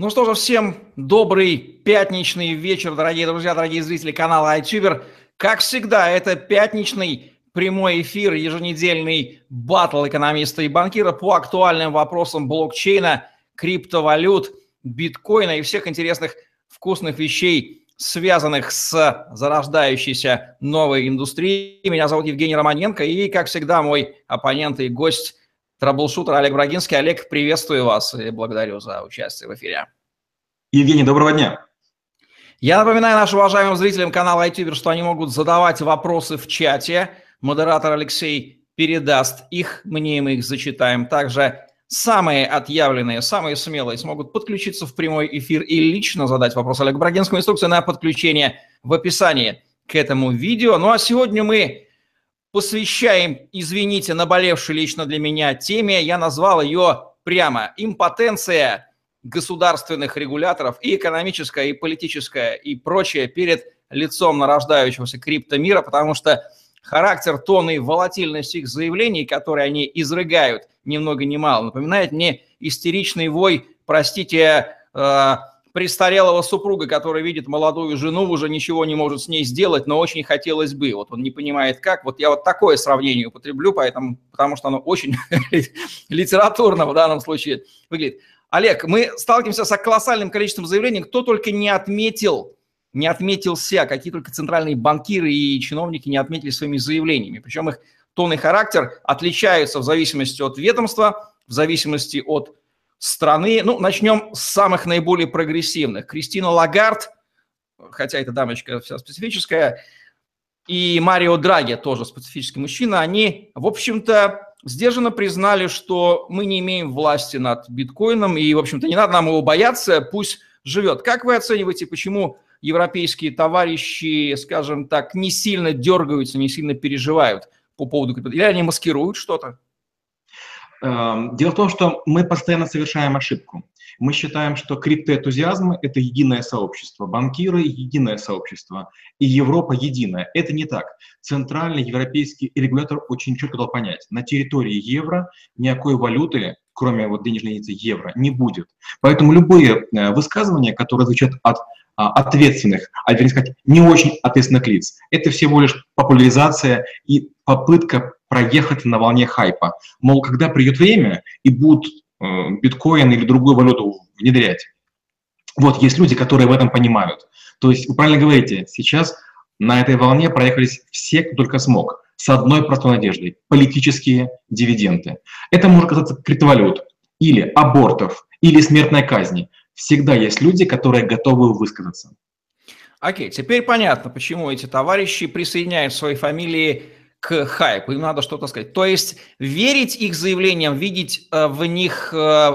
Ну что же, всем добрый пятничный вечер, дорогие друзья, дорогие зрители канала iTuber. Как всегда, это пятничный прямой эфир, еженедельный батл экономиста и банкира по актуальным вопросам блокчейна, криптовалют, биткоина и всех интересных вкусных вещей, связанных с зарождающейся новой индустрией. Меня зовут Евгений Романенко и, как всегда, мой оппонент и гость траблшутер Олег Брагинский. Олег, приветствую вас и благодарю за участие в эфире. Евгений, доброго дня. Я напоминаю нашим уважаемым зрителям канала iTuber, что они могут задавать вопросы в чате. Модератор Алексей передаст их, мне и мы их зачитаем. Также самые отъявленные, самые смелые смогут подключиться в прямой эфир и лично задать вопрос Олегу Брагинскому. Инструкция на подключение в описании к этому видео. Ну а сегодня мы посвящаем, извините, наболевшей лично для меня теме. Я назвал ее прямо «Импотенция государственных регуляторов и экономическая, и политическая, и прочее перед лицом нарождающегося криптомира, потому что характер, тон и волатильность их заявлений, которые они изрыгают ни много ни мало, напоминает мне истеричный вой, простите, э, престарелого супруга, который видит молодую жену, уже ничего не может с ней сделать, но очень хотелось бы. Вот он не понимает как. Вот я вот такое сравнение употреблю, поэтому, потому что оно очень литературно в данном случае выглядит. Олег, мы сталкиваемся с колоссальным количеством заявлений. Кто только не отметил, не отметился, какие только центральные банкиры и чиновники не отметили своими заявлениями. Причем их тон и характер отличаются в зависимости от ведомства, в зависимости от страны. Ну, начнем с самых наиболее прогрессивных. Кристина Лагард, хотя эта дамочка вся специфическая, и Марио Драги, тоже специфический мужчина, они, в общем-то, сдержанно признали, что мы не имеем власти над биткоином, и, в общем-то, не надо нам его бояться, пусть живет. Как вы оцениваете, почему европейские товарищи, скажем так, не сильно дергаются, не сильно переживают по поводу? Или они маскируют что-то? Эм, дело в том, что мы постоянно совершаем ошибку. Мы считаем, что криптоэнтузиазм – это единое сообщество, банкиры – единое сообщество, и Европа единая. Это не так. Центральный европейский регулятор очень четко дал понять, на территории евро никакой валюты, кроме вот денежной единицы евро, не будет. Поэтому любые э, высказывания, которые звучат от а, ответственных, а вернее сказать, не очень ответственных лиц. Это всего лишь популяризация и попытка проехать на волне хайпа. Мол, когда придет время и будут э, биткоин или другую валюту внедрять. Вот, есть люди, которые в этом понимают. То есть, вы правильно говорите, сейчас на этой волне проехались все, кто только смог, с одной простой надеждой – политические дивиденды. Это может касаться криптовалют, или абортов, или смертной казни. Всегда есть люди, которые готовы высказаться. Окей, теперь понятно, почему эти товарищи присоединяют свои фамилии к хайпу, им надо что-то сказать. То есть верить их заявлениям, видеть э, в них э,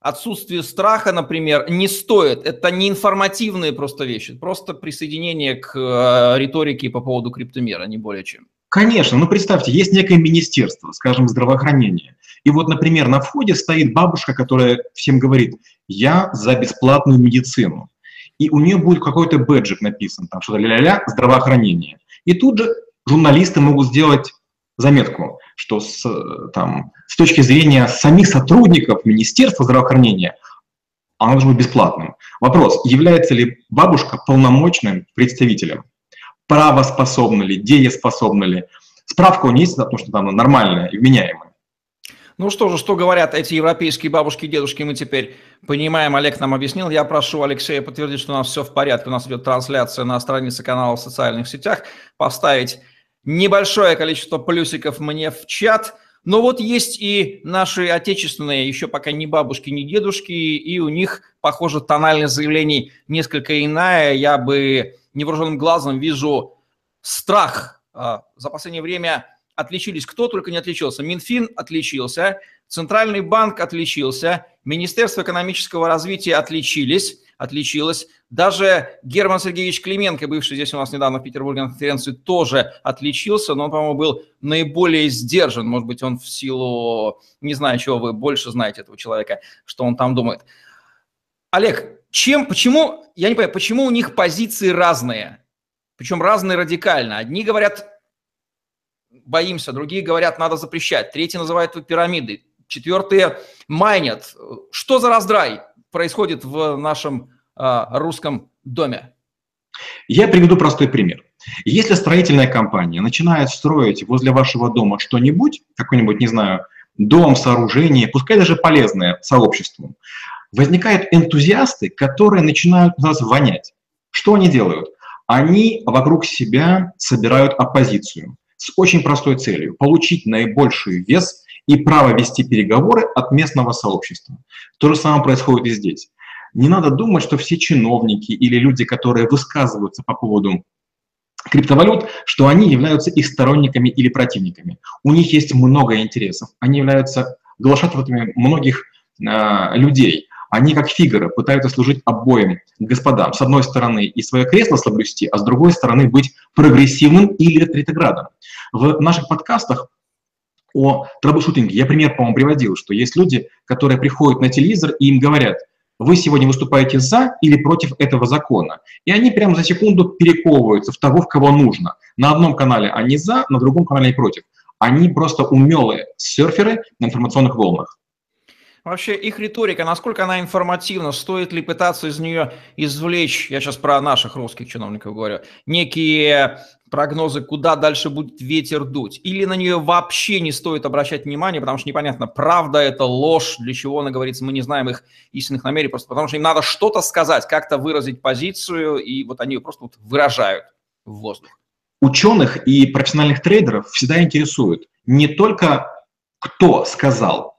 отсутствие страха, например, не стоит. Это не информативные просто вещи, просто присоединение к э, риторике по поводу криптомера, не более чем. Конечно, ну представьте, есть некое министерство, скажем, здравоохранения. И вот, например, на входе стоит бабушка, которая всем говорит, я за бесплатную медицину. И у нее будет какой-то бэджик написан, там что-то ля-ля-ля, здравоохранение. И тут же журналисты могут сделать заметку, что с, там, с точки зрения самих сотрудников Министерства здравоохранения оно должно быть бесплатным. Вопрос, является ли бабушка полномочным представителем? Правоспособна ли, дееспособна ли? Справка у нее есть, потому что там она нормальная и вменяемая. Ну что же, что говорят эти европейские бабушки и дедушки, мы теперь понимаем, Олег нам объяснил. Я прошу Алексея подтвердить, что у нас все в порядке, у нас идет трансляция на странице канала в социальных сетях, поставить небольшое количество плюсиков мне в чат. Но вот есть и наши отечественные, еще пока не бабушки, не дедушки, и у них, похоже, тональность заявлений несколько иная. Я бы невооруженным глазом вижу страх. А, за последнее время отличились, кто только не отличился. Минфин отличился, Центральный банк отличился, Министерство экономического развития отличились, отличилось. Даже Герман Сергеевич Клименко, бывший здесь у нас недавно в Петербурге на конференции, тоже отличился, но он, по-моему, был наиболее сдержан. Может быть, он в силу, не знаю, чего вы больше знаете этого человека, что он там думает. Олег, чем, почему, я не понимаю, почему у них позиции разные? Причем разные радикально. Одни говорят, боимся, другие говорят, надо запрещать, третьи называют это пирамидой, четвертые майнят. Что за раздрай? происходит в нашем русском доме? Я приведу простой пример. Если строительная компания начинает строить возле вашего дома что-нибудь, какой-нибудь, не знаю, дом, сооружение, пускай даже полезное сообществу, возникают энтузиасты, которые начинают нас вонять. Что они делают? Они вокруг себя собирают оппозицию с очень простой целью – получить наибольший вес и право вести переговоры от местного сообщества. То же самое происходит и здесь. Не надо думать, что все чиновники или люди, которые высказываются по поводу криптовалют, что они являются их сторонниками или противниками. У них есть много интересов. Они являются глашатывателями многих э, людей. Они, как фигуры, пытаются служить обоим господам. С одной стороны, и свое кресло соблюсти, а с другой стороны, быть прогрессивным или ретроградом. В наших подкастах о трэблшутинге я пример, по-моему, приводил, что есть люди, которые приходят на телевизор и им говорят – вы сегодня выступаете за или против этого закона. И они прямо за секунду перековываются в того, в кого нужно. На одном канале они за, на другом канале они против. Они просто умелые серферы на информационных волнах. Вообще их риторика, насколько она информативна, стоит ли пытаться из нее извлечь, я сейчас про наших русских чиновников говорю, некие прогнозы, куда дальше будет ветер дуть, или на нее вообще не стоит обращать внимание, потому что непонятно, правда это ложь, для чего она говорится, мы не знаем их истинных намерений, просто потому что им надо что-то сказать, как-то выразить позицию, и вот они ее просто вот выражают в воздух. Ученых и профессиональных трейдеров всегда интересует не только кто сказал,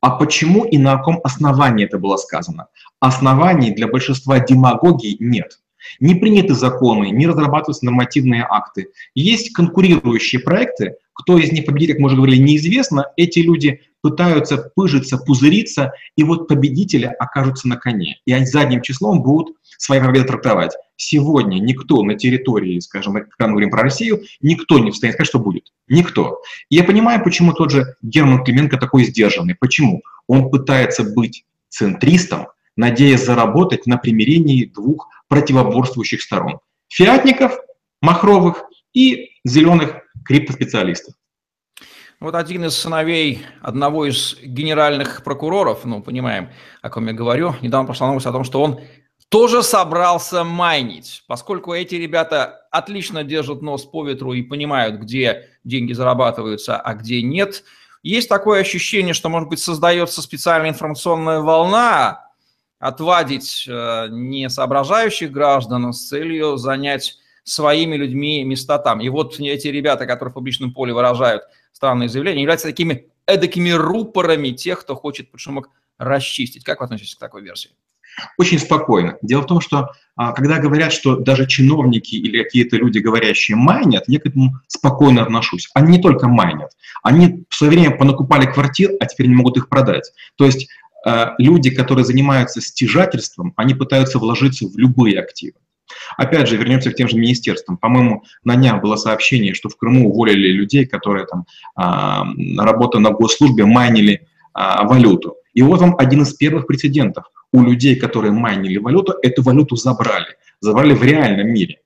а почему и на каком основании это было сказано? Оснований для большинства демагогий нет. Не приняты законы, не разрабатываются нормативные акты. Есть конкурирующие проекты, кто из них победит, как мы уже говорили, неизвестно. Эти люди пытаются пыжиться, пузыриться, и вот победители окажутся на коне. И они задним числом будут свои победы трактовать. Сегодня никто на территории, скажем, когда мы говорим про Россию, никто не встанет сказать, что будет. Никто. И я понимаю, почему тот же Герман Клименко такой сдержанный. Почему? Он пытается быть центристом, надеясь заработать на примирении двух противоборствующих сторон. Фиатников, махровых и зеленых криптоспециалистов. Вот один из сыновей одного из генеральных прокуроров, ну, понимаем, о ком я говорю, недавно пошла новость о том, что он тоже собрался майнить, поскольку эти ребята отлично держат нос по ветру и понимают, где деньги зарабатываются, а где нет. Есть такое ощущение, что, может быть, создается специальная информационная волна, отвадить э, несоображающих граждан с целью занять своими людьми места там. И вот эти ребята, которые в публичном поле выражают странные заявления, являются такими эдакими рупорами тех, кто хочет под шумок расчистить. Как вы относитесь к такой версии? Очень спокойно. Дело в том, что а, когда говорят, что даже чиновники или какие-то люди, говорящие, майнят, я к этому спокойно отношусь. Они не только майнят, они в свое время понакупали квартир, а теперь не могут их продать. То есть люди, которые занимаются стяжательством, они пытаются вложиться в любые активы. Опять же, вернемся к тем же министерствам. По-моему, на днях было сообщение, что в Крыму уволили людей, которые там, а, работая на госслужбе, майнили а, валюту. И вот вам один из первых прецедентов. У людей, которые майнили валюту, эту валюту забрали. Забрали в реальном мире.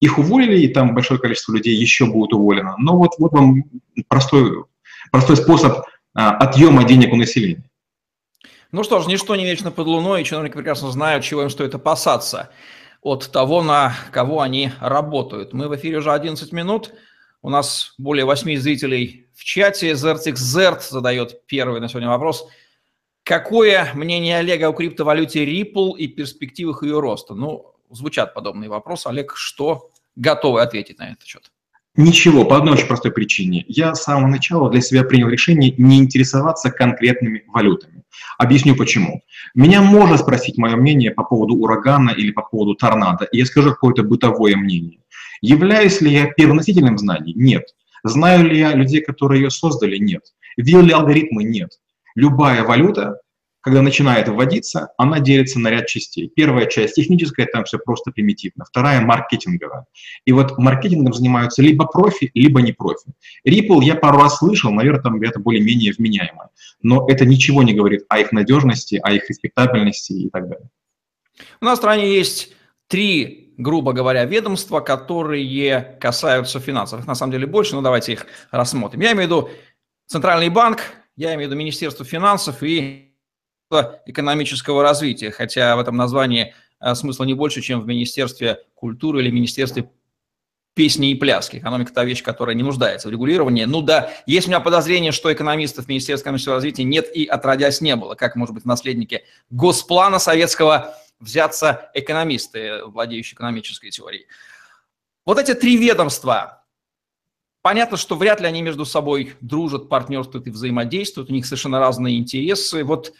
Их уволили, и там большое количество людей еще будет уволено. Но вот, вот вам простой, простой способ а, отъема денег у населения. Ну что ж, ничто не вечно под луной, и чиновники прекрасно знают, чего им стоит опасаться от того, на кого они работают. Мы в эфире уже 11 минут. У нас более 8 зрителей в чате. ZertXZert задает первый на сегодня вопрос. Какое мнение Олега о криптовалюте Ripple и перспективах ее роста? Ну, звучат подобные вопросы. Олег, что готовы ответить на этот счет? Ничего, по одной очень простой причине. Я с самого начала для себя принял решение не интересоваться конкретными валютами. Объясню почему. Меня можно спросить мое мнение по поводу урагана или по поводу торнадо, и я скажу какое-то бытовое мнение. Являюсь ли я первоносителем знаний? Нет. Знаю ли я людей, которые ее создали? Нет. Видел ли алгоритмы? Нет. Любая валюта когда начинает вводиться, она делится на ряд частей. Первая часть техническая, там все просто примитивно. Вторая маркетинговая. И вот маркетингом занимаются либо профи, либо не профи. Ripple я пару раз слышал, наверное, там это более-менее вменяемо. Но это ничего не говорит о их надежности, о их респектабельности и так далее. У нас в стране есть три, грубо говоря, ведомства, которые касаются финансов. Их на самом деле больше, но давайте их рассмотрим. Я имею в виду Центральный банк, я имею в виду Министерство финансов и экономического развития, хотя в этом названии э, смысла не больше, чем в Министерстве культуры или Министерстве песни и пляски. Экономика – та вещь, которая не нуждается в регулировании. Ну да, есть у меня подозрение, что экономистов в Министерстве экономического развития нет и отродясь не было. Как, может быть, наследники госплана советского взяться экономисты, владеющие экономической теорией. Вот эти три ведомства, понятно, что вряд ли они между собой дружат, партнерствуют и взаимодействуют, у них совершенно разные интересы. Вот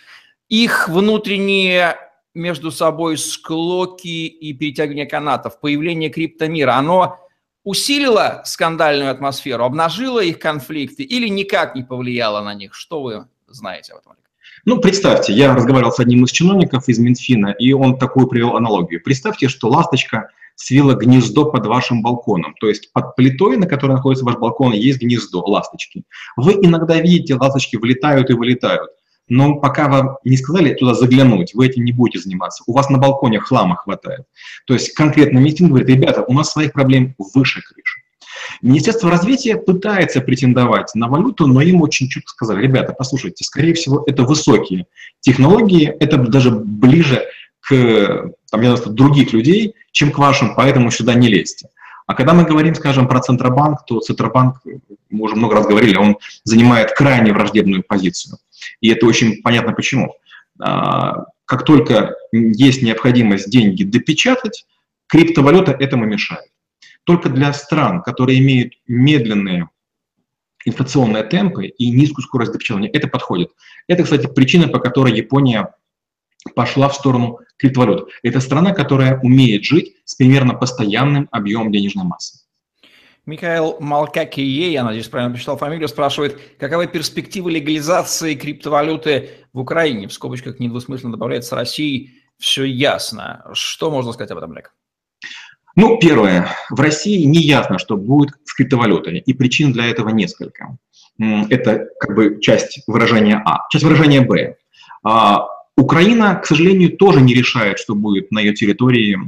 их внутренние между собой склоки и перетягивание канатов, появление криптомира, оно усилило скандальную атмосферу, обнажило их конфликты или никак не повлияло на них? Что вы знаете об этом? Ну, представьте, я разговаривал с одним из чиновников из Минфина, и он такую привел аналогию. Представьте, что ласточка свила гнездо под вашим балконом. То есть под плитой, на которой находится ваш балкон, есть гнездо ласточки. Вы иногда видите, ласточки влетают и вылетают. Но пока вам не сказали туда заглянуть, вы этим не будете заниматься. У вас на балконе хлама хватает. То есть конкретно митинг говорит, ребята, у нас своих проблем выше крыши. Министерство развития пытается претендовать на валюту, но им очень четко сказали, ребята, послушайте, скорее всего, это высокие технологии, это даже ближе к там, я знаю, других людей, чем к вашим, поэтому сюда не лезьте. А когда мы говорим, скажем, про Центробанк, то Центробанк, мы уже много раз говорили, он занимает крайне враждебную позицию. И это очень понятно почему. А, как только есть необходимость деньги допечатать, криптовалюта этому мешает. Только для стран, которые имеют медленные инфляционные темпы и низкую скорость допечатания, это подходит. Это, кстати, причина, по которой Япония пошла в сторону криптовалют. Это страна, которая умеет жить с примерно постоянным объемом денежной массы. Михаил Малкакие, я надеюсь, правильно прочитал фамилию, спрашивает, каковы перспективы легализации криптовалюты в Украине? В скобочках недвусмысленно добавляется России. Все ясно. Что можно сказать об этом, Олег? Ну, первое. В России не ясно, что будет с криптовалютой, и причин для этого несколько. Это как бы часть выражения А. Часть выражения Б. А, Украина, к сожалению, тоже не решает, что будет на ее территории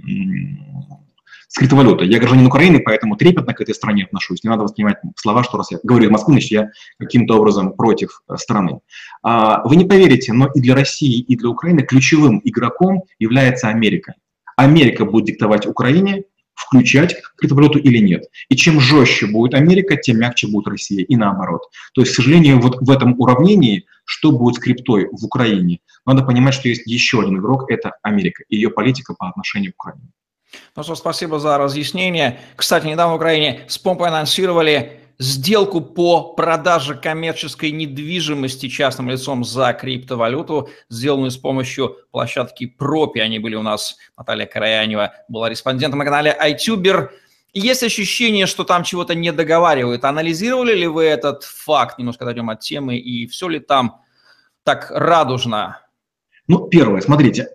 с криптовалютой. Я гражданин Украины, поэтому трепетно к этой стране отношусь. Не надо воспринимать слова, что раз я говорю из Москвы, значит, я каким-то образом против э, страны. А, вы не поверите, но и для России, и для Украины ключевым игроком является Америка. Америка будет диктовать Украине, включать криптовалюту или нет. И чем жестче будет Америка, тем мягче будет Россия, и наоборот. То есть, к сожалению, вот в этом уравнении, что будет с криптой в Украине, надо понимать, что есть еще один игрок, это Америка, и ее политика по отношению к Украине. Ну что, спасибо за разъяснение. Кстати, недавно в Украине с помпой анонсировали сделку по продаже коммерческой недвижимости частным лицом за криптовалюту, сделанную с помощью площадки Пропи. Они были у нас, Наталья Караянева была респондентом на канале iTuber. Есть ощущение, что там чего-то не договаривают. Анализировали ли вы этот факт? Немножко отойдем от темы. И все ли там так радужно? Ну, первое, смотрите,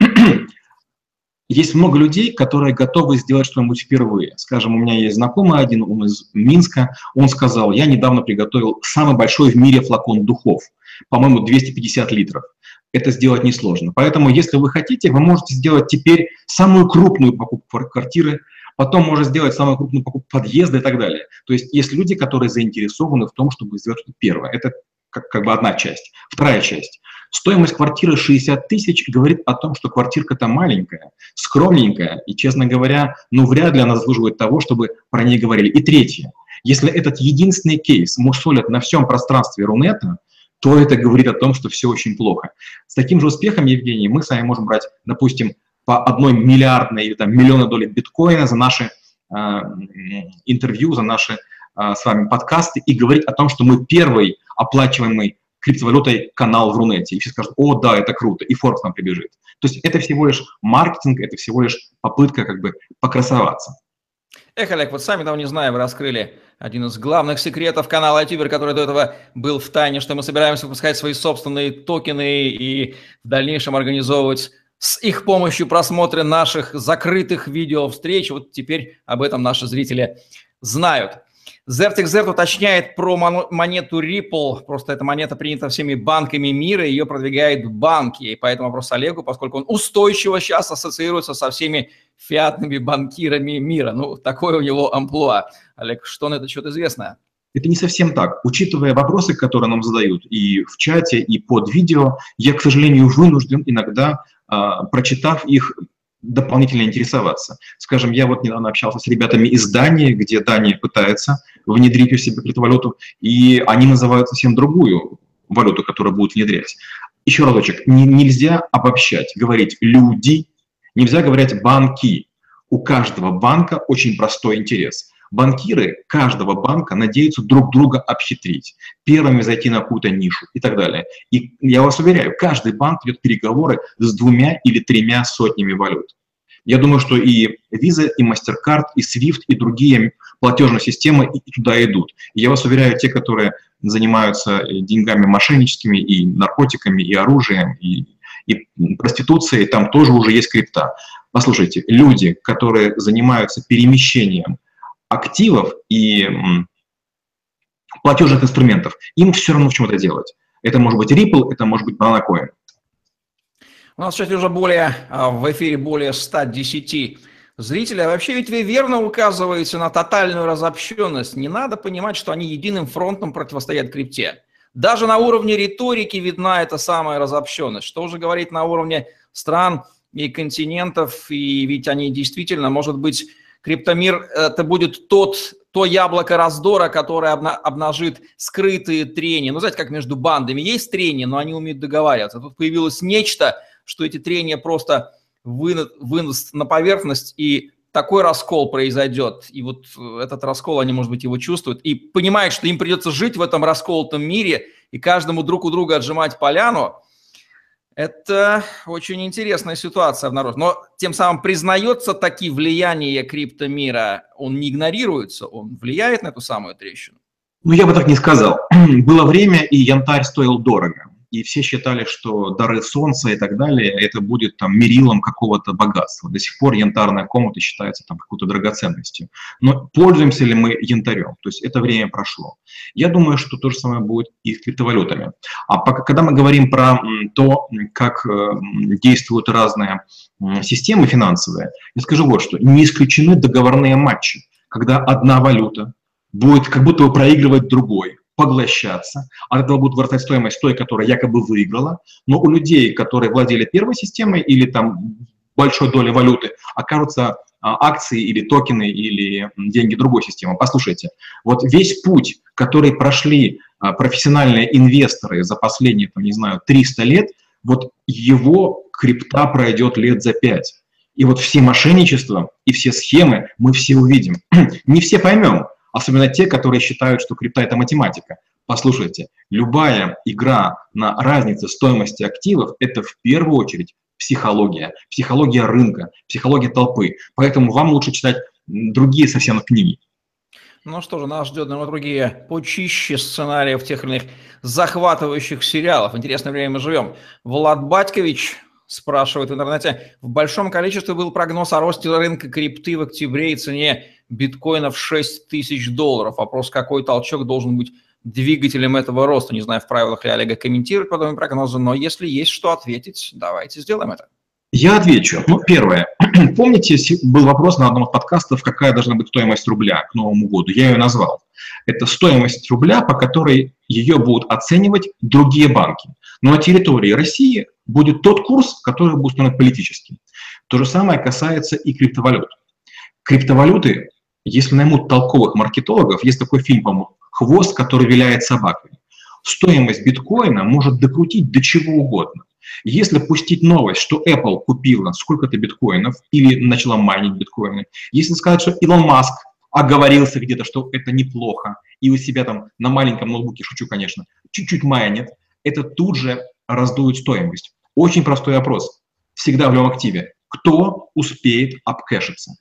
есть много людей, которые готовы сделать что-нибудь впервые. Скажем, у меня есть знакомый один, он из Минска, он сказал, я недавно приготовил самый большой в мире флакон духов, по-моему, 250 литров. Это сделать несложно. Поэтому, если вы хотите, вы можете сделать теперь самую крупную покупку квартиры, потом можно сделать самую крупную покупку подъезда и так далее. То есть есть люди, которые заинтересованы в том, чтобы сделать что-то первое. Это как, как бы одна часть. Вторая часть. Стоимость квартиры 60 тысяч говорит о том, что квартирка-то маленькая, скромненькая, и, честно говоря, ну, вряд ли она заслуживает того, чтобы про ней говорили. И третье. Если этот единственный кейс мусолят на всем пространстве Рунета, то это говорит о том, что все очень плохо. С таким же успехом, Евгений, мы с вами можем брать, допустим, по одной миллиардной или там миллиона долей биткоина за наши э, интервью, за наши э, с вами подкасты и говорить о том, что мы первый оплачиваемый криптовалютой канал в Рунете. И все скажут, о, да, это круто, и Forbes нам прибежит. То есть это всего лишь маркетинг, это всего лишь попытка как бы покрасоваться. Эх, Олег, вот сами того не знаю, вы раскрыли один из главных секретов канала iTuber, который до этого был в тайне, что мы собираемся выпускать свои собственные токены и в дальнейшем организовывать с их помощью просмотры наших закрытых видео встреч. Вот теперь об этом наши зрители знают. ZertXZ уточняет про монету Ripple. Просто эта монета принята всеми банками мира, ее продвигают банки. И поэтому вопрос Олегу, поскольку он устойчиво сейчас ассоциируется со всеми фиатными банкирами мира. Ну, такое у него амплуа. Олег, что на это счет известно? Это не совсем так. Учитывая вопросы, которые нам задают и в чате, и под видео, я, к сожалению, вынужден иногда, а, прочитав их, дополнительно интересоваться. Скажем, я вот недавно общался с ребятами из Дании, где Дания пытается внедрить у себя криптовалюту, и они называют совсем другую валюту, которую будут внедрять. Еще разочек, не, нельзя обобщать, говорить «люди», нельзя говорить «банки». У каждого банка очень простой интерес. Банкиры каждого банка надеются друг друга обхитрить, первыми зайти на какую-то нишу и так далее. И я вас уверяю, каждый банк ведет переговоры с двумя или тремя сотнями валют. Я думаю, что и Visa, и MasterCard, и SWIFT, и другие платежные системы туда идут. Я вас уверяю, те, которые занимаются э, деньгами мошенническими, и наркотиками, и оружием, и, и проституцией, там тоже уже есть крипта. Послушайте, люди, которые занимаются перемещением активов и платежных инструментов, им все равно в чем-то делать. Это может быть Ripple, это может быть Banana У нас сейчас уже более, а, в эфире более 110 зрителей. А вообще ведь вы верно указываете на тотальную разобщенность. Не надо понимать, что они единым фронтом противостоят крипте. Даже на уровне риторики видна эта самая разобщенность. Что уже говорить на уровне стран и континентов, и ведь они действительно, может быть, Криптомир – это будет тот, то яблоко раздора, которое обнажит скрытые трения. Ну, знаете, как между бандами есть трения, но они умеют договариваться. Тут появилось нечто, что эти трения просто вынос на поверхность, и такой раскол произойдет. И вот этот раскол, они, может быть, его чувствуют, и понимают, что им придется жить в этом расколотом мире, и каждому друг у друга отжимать поляну – это очень интересная ситуация в народе. Но тем самым признается таки влияние криптомира, он не игнорируется, он влияет на эту самую трещину. Ну, я бы так не сказал. Было время, и янтарь стоил дорого и все считали, что дары солнца и так далее, это будет там мерилом какого-то богатства. До сих пор янтарная комната считается там какой-то драгоценностью. Но пользуемся ли мы янтарем? То есть это время прошло. Я думаю, что то же самое будет и с криптовалютами. А пока, когда мы говорим про то, как э, действуют разные системы финансовые, я скажу вот что. Не исключены договорные матчи, когда одна валюта будет как будто бы проигрывать другой, поглощаться, от этого будет вырастать стоимость той, которая якобы выиграла, но у людей, которые владели первой системой или там большой долей валюты, окажутся а, акции или токены или деньги другой системы. Послушайте, вот весь путь, который прошли а, профессиональные инвесторы за последние, там, не знаю, 300 лет, вот его крипта пройдет лет за 5. И вот все мошенничества и все схемы мы все увидим. Не все поймем, особенно те, которые считают, что крипта – это математика. Послушайте, любая игра на разнице стоимости активов – это в первую очередь психология, психология рынка, психология толпы. Поэтому вам лучше читать другие совсем книги. Ну что же, нас ждет, наверное, другие почище сценариев тех или иных захватывающих сериалов. Интересное время мы живем. Влад Батькович спрашивает в интернете. В большом количестве был прогноз о росте рынка крипты в октябре и цене биткоинов 6 тысяч долларов. Вопрос, какой толчок должен быть двигателем этого роста. Не знаю, в правилах ли Олега комментировать подобные прогнозы, но если есть что ответить, давайте сделаем это. Я отвечу. Ну, первое. Помните, был вопрос на одном из подкастов, какая должна быть стоимость рубля к Новому году? Я ее назвал. Это стоимость рубля, по которой ее будут оценивать другие банки. Но на территории России будет тот курс, который будет установлен политическим. То же самое касается и криптовалют. Криптовалюты если наймут толковых маркетологов, есть такой фильм, по-моему, «Хвост, который виляет собакой». Стоимость биткоина может докрутить до чего угодно. Если пустить новость, что Apple купила сколько-то биткоинов или начала майнить биткоины, если сказать, что Илон Маск оговорился где-то, что это неплохо, и у себя там на маленьком ноутбуке, шучу, конечно, чуть-чуть майнит, это тут же раздует стоимость. Очень простой вопрос. Всегда в любом активе. Кто успеет обкэшиться?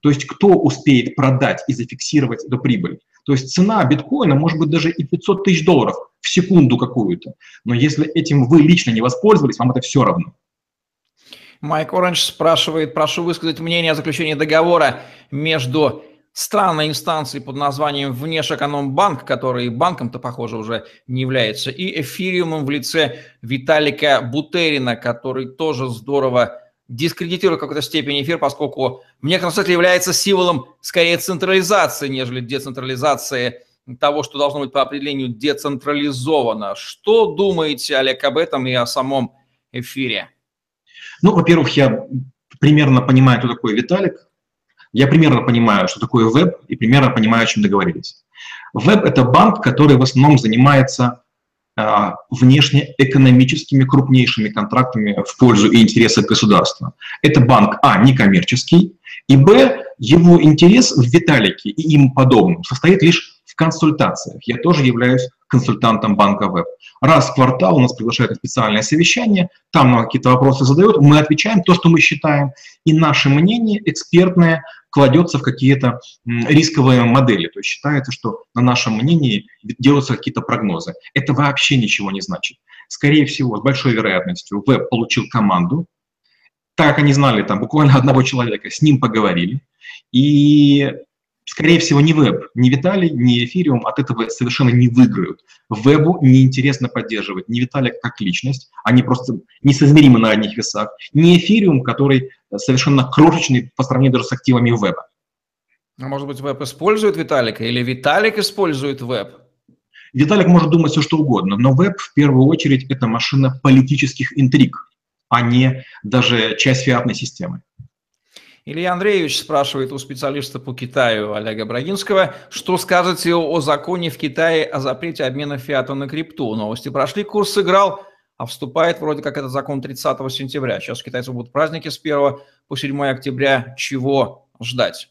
То есть кто успеет продать и зафиксировать эту прибыль? То есть цена биткоина может быть даже и 500 тысяч долларов в секунду какую-то. Но если этим вы лично не воспользовались, вам это все равно. Майк Оранж спрашивает, прошу высказать мнение о заключении договора между странной инстанцией под названием Внешэкономбанк, который банком-то, похоже, уже не является, и эфириумом в лице Виталика Бутерина, который тоже здорово дискредитирует в какой-то степени эфир, поскольку в некотором смысле является символом скорее централизации, нежели децентрализации того, что должно быть по определению децентрализовано. Что думаете, Олег, об этом и о самом эфире? Ну, во-первых, я примерно понимаю, кто такой Виталик. Я примерно понимаю, что такое веб, и примерно понимаю, о чем договорились. Веб – это банк, который в основном занимается внешнеэкономическими крупнейшими контрактами в пользу и интересы государства. Это банк, а, некоммерческий, и, б, его интерес в Виталике и им подобным состоит лишь в консультациях. Я тоже являюсь консультантом банка Веб. Раз в квартал нас приглашают на специальное совещание, там нам какие-то вопросы задают, мы отвечаем то, что мы считаем, и наше мнение экспертное кладется в какие-то рисковые модели. То есть считается, что на нашем мнении делаются какие-то прогнозы. Это вообще ничего не значит. Скорее всего, с большой вероятностью веб получил команду, так как они знали там буквально одного человека, с ним поговорили, и скорее всего, ни веб, ни Виталий, ни эфириум от этого совершенно не выиграют. Вебу неинтересно поддерживать ни Виталия как личность, они просто несоизмеримы на одних весах, ни эфириум, который совершенно крошечный по сравнению даже с активами веба. А может быть, веб использует Виталика или Виталик использует веб? Виталик может думать все, что угодно, но веб в первую очередь это машина политических интриг, а не даже часть фиатной системы. Илья Андреевич спрашивает у специалиста по Китаю Олега Брагинского, что скажете о законе в Китае о запрете обмена фиата на крипту. Новости прошли, курс сыграл, а вступает вроде как этот закон 30 сентября. Сейчас у китайцев будут праздники с 1 по 7 октября. Чего ждать?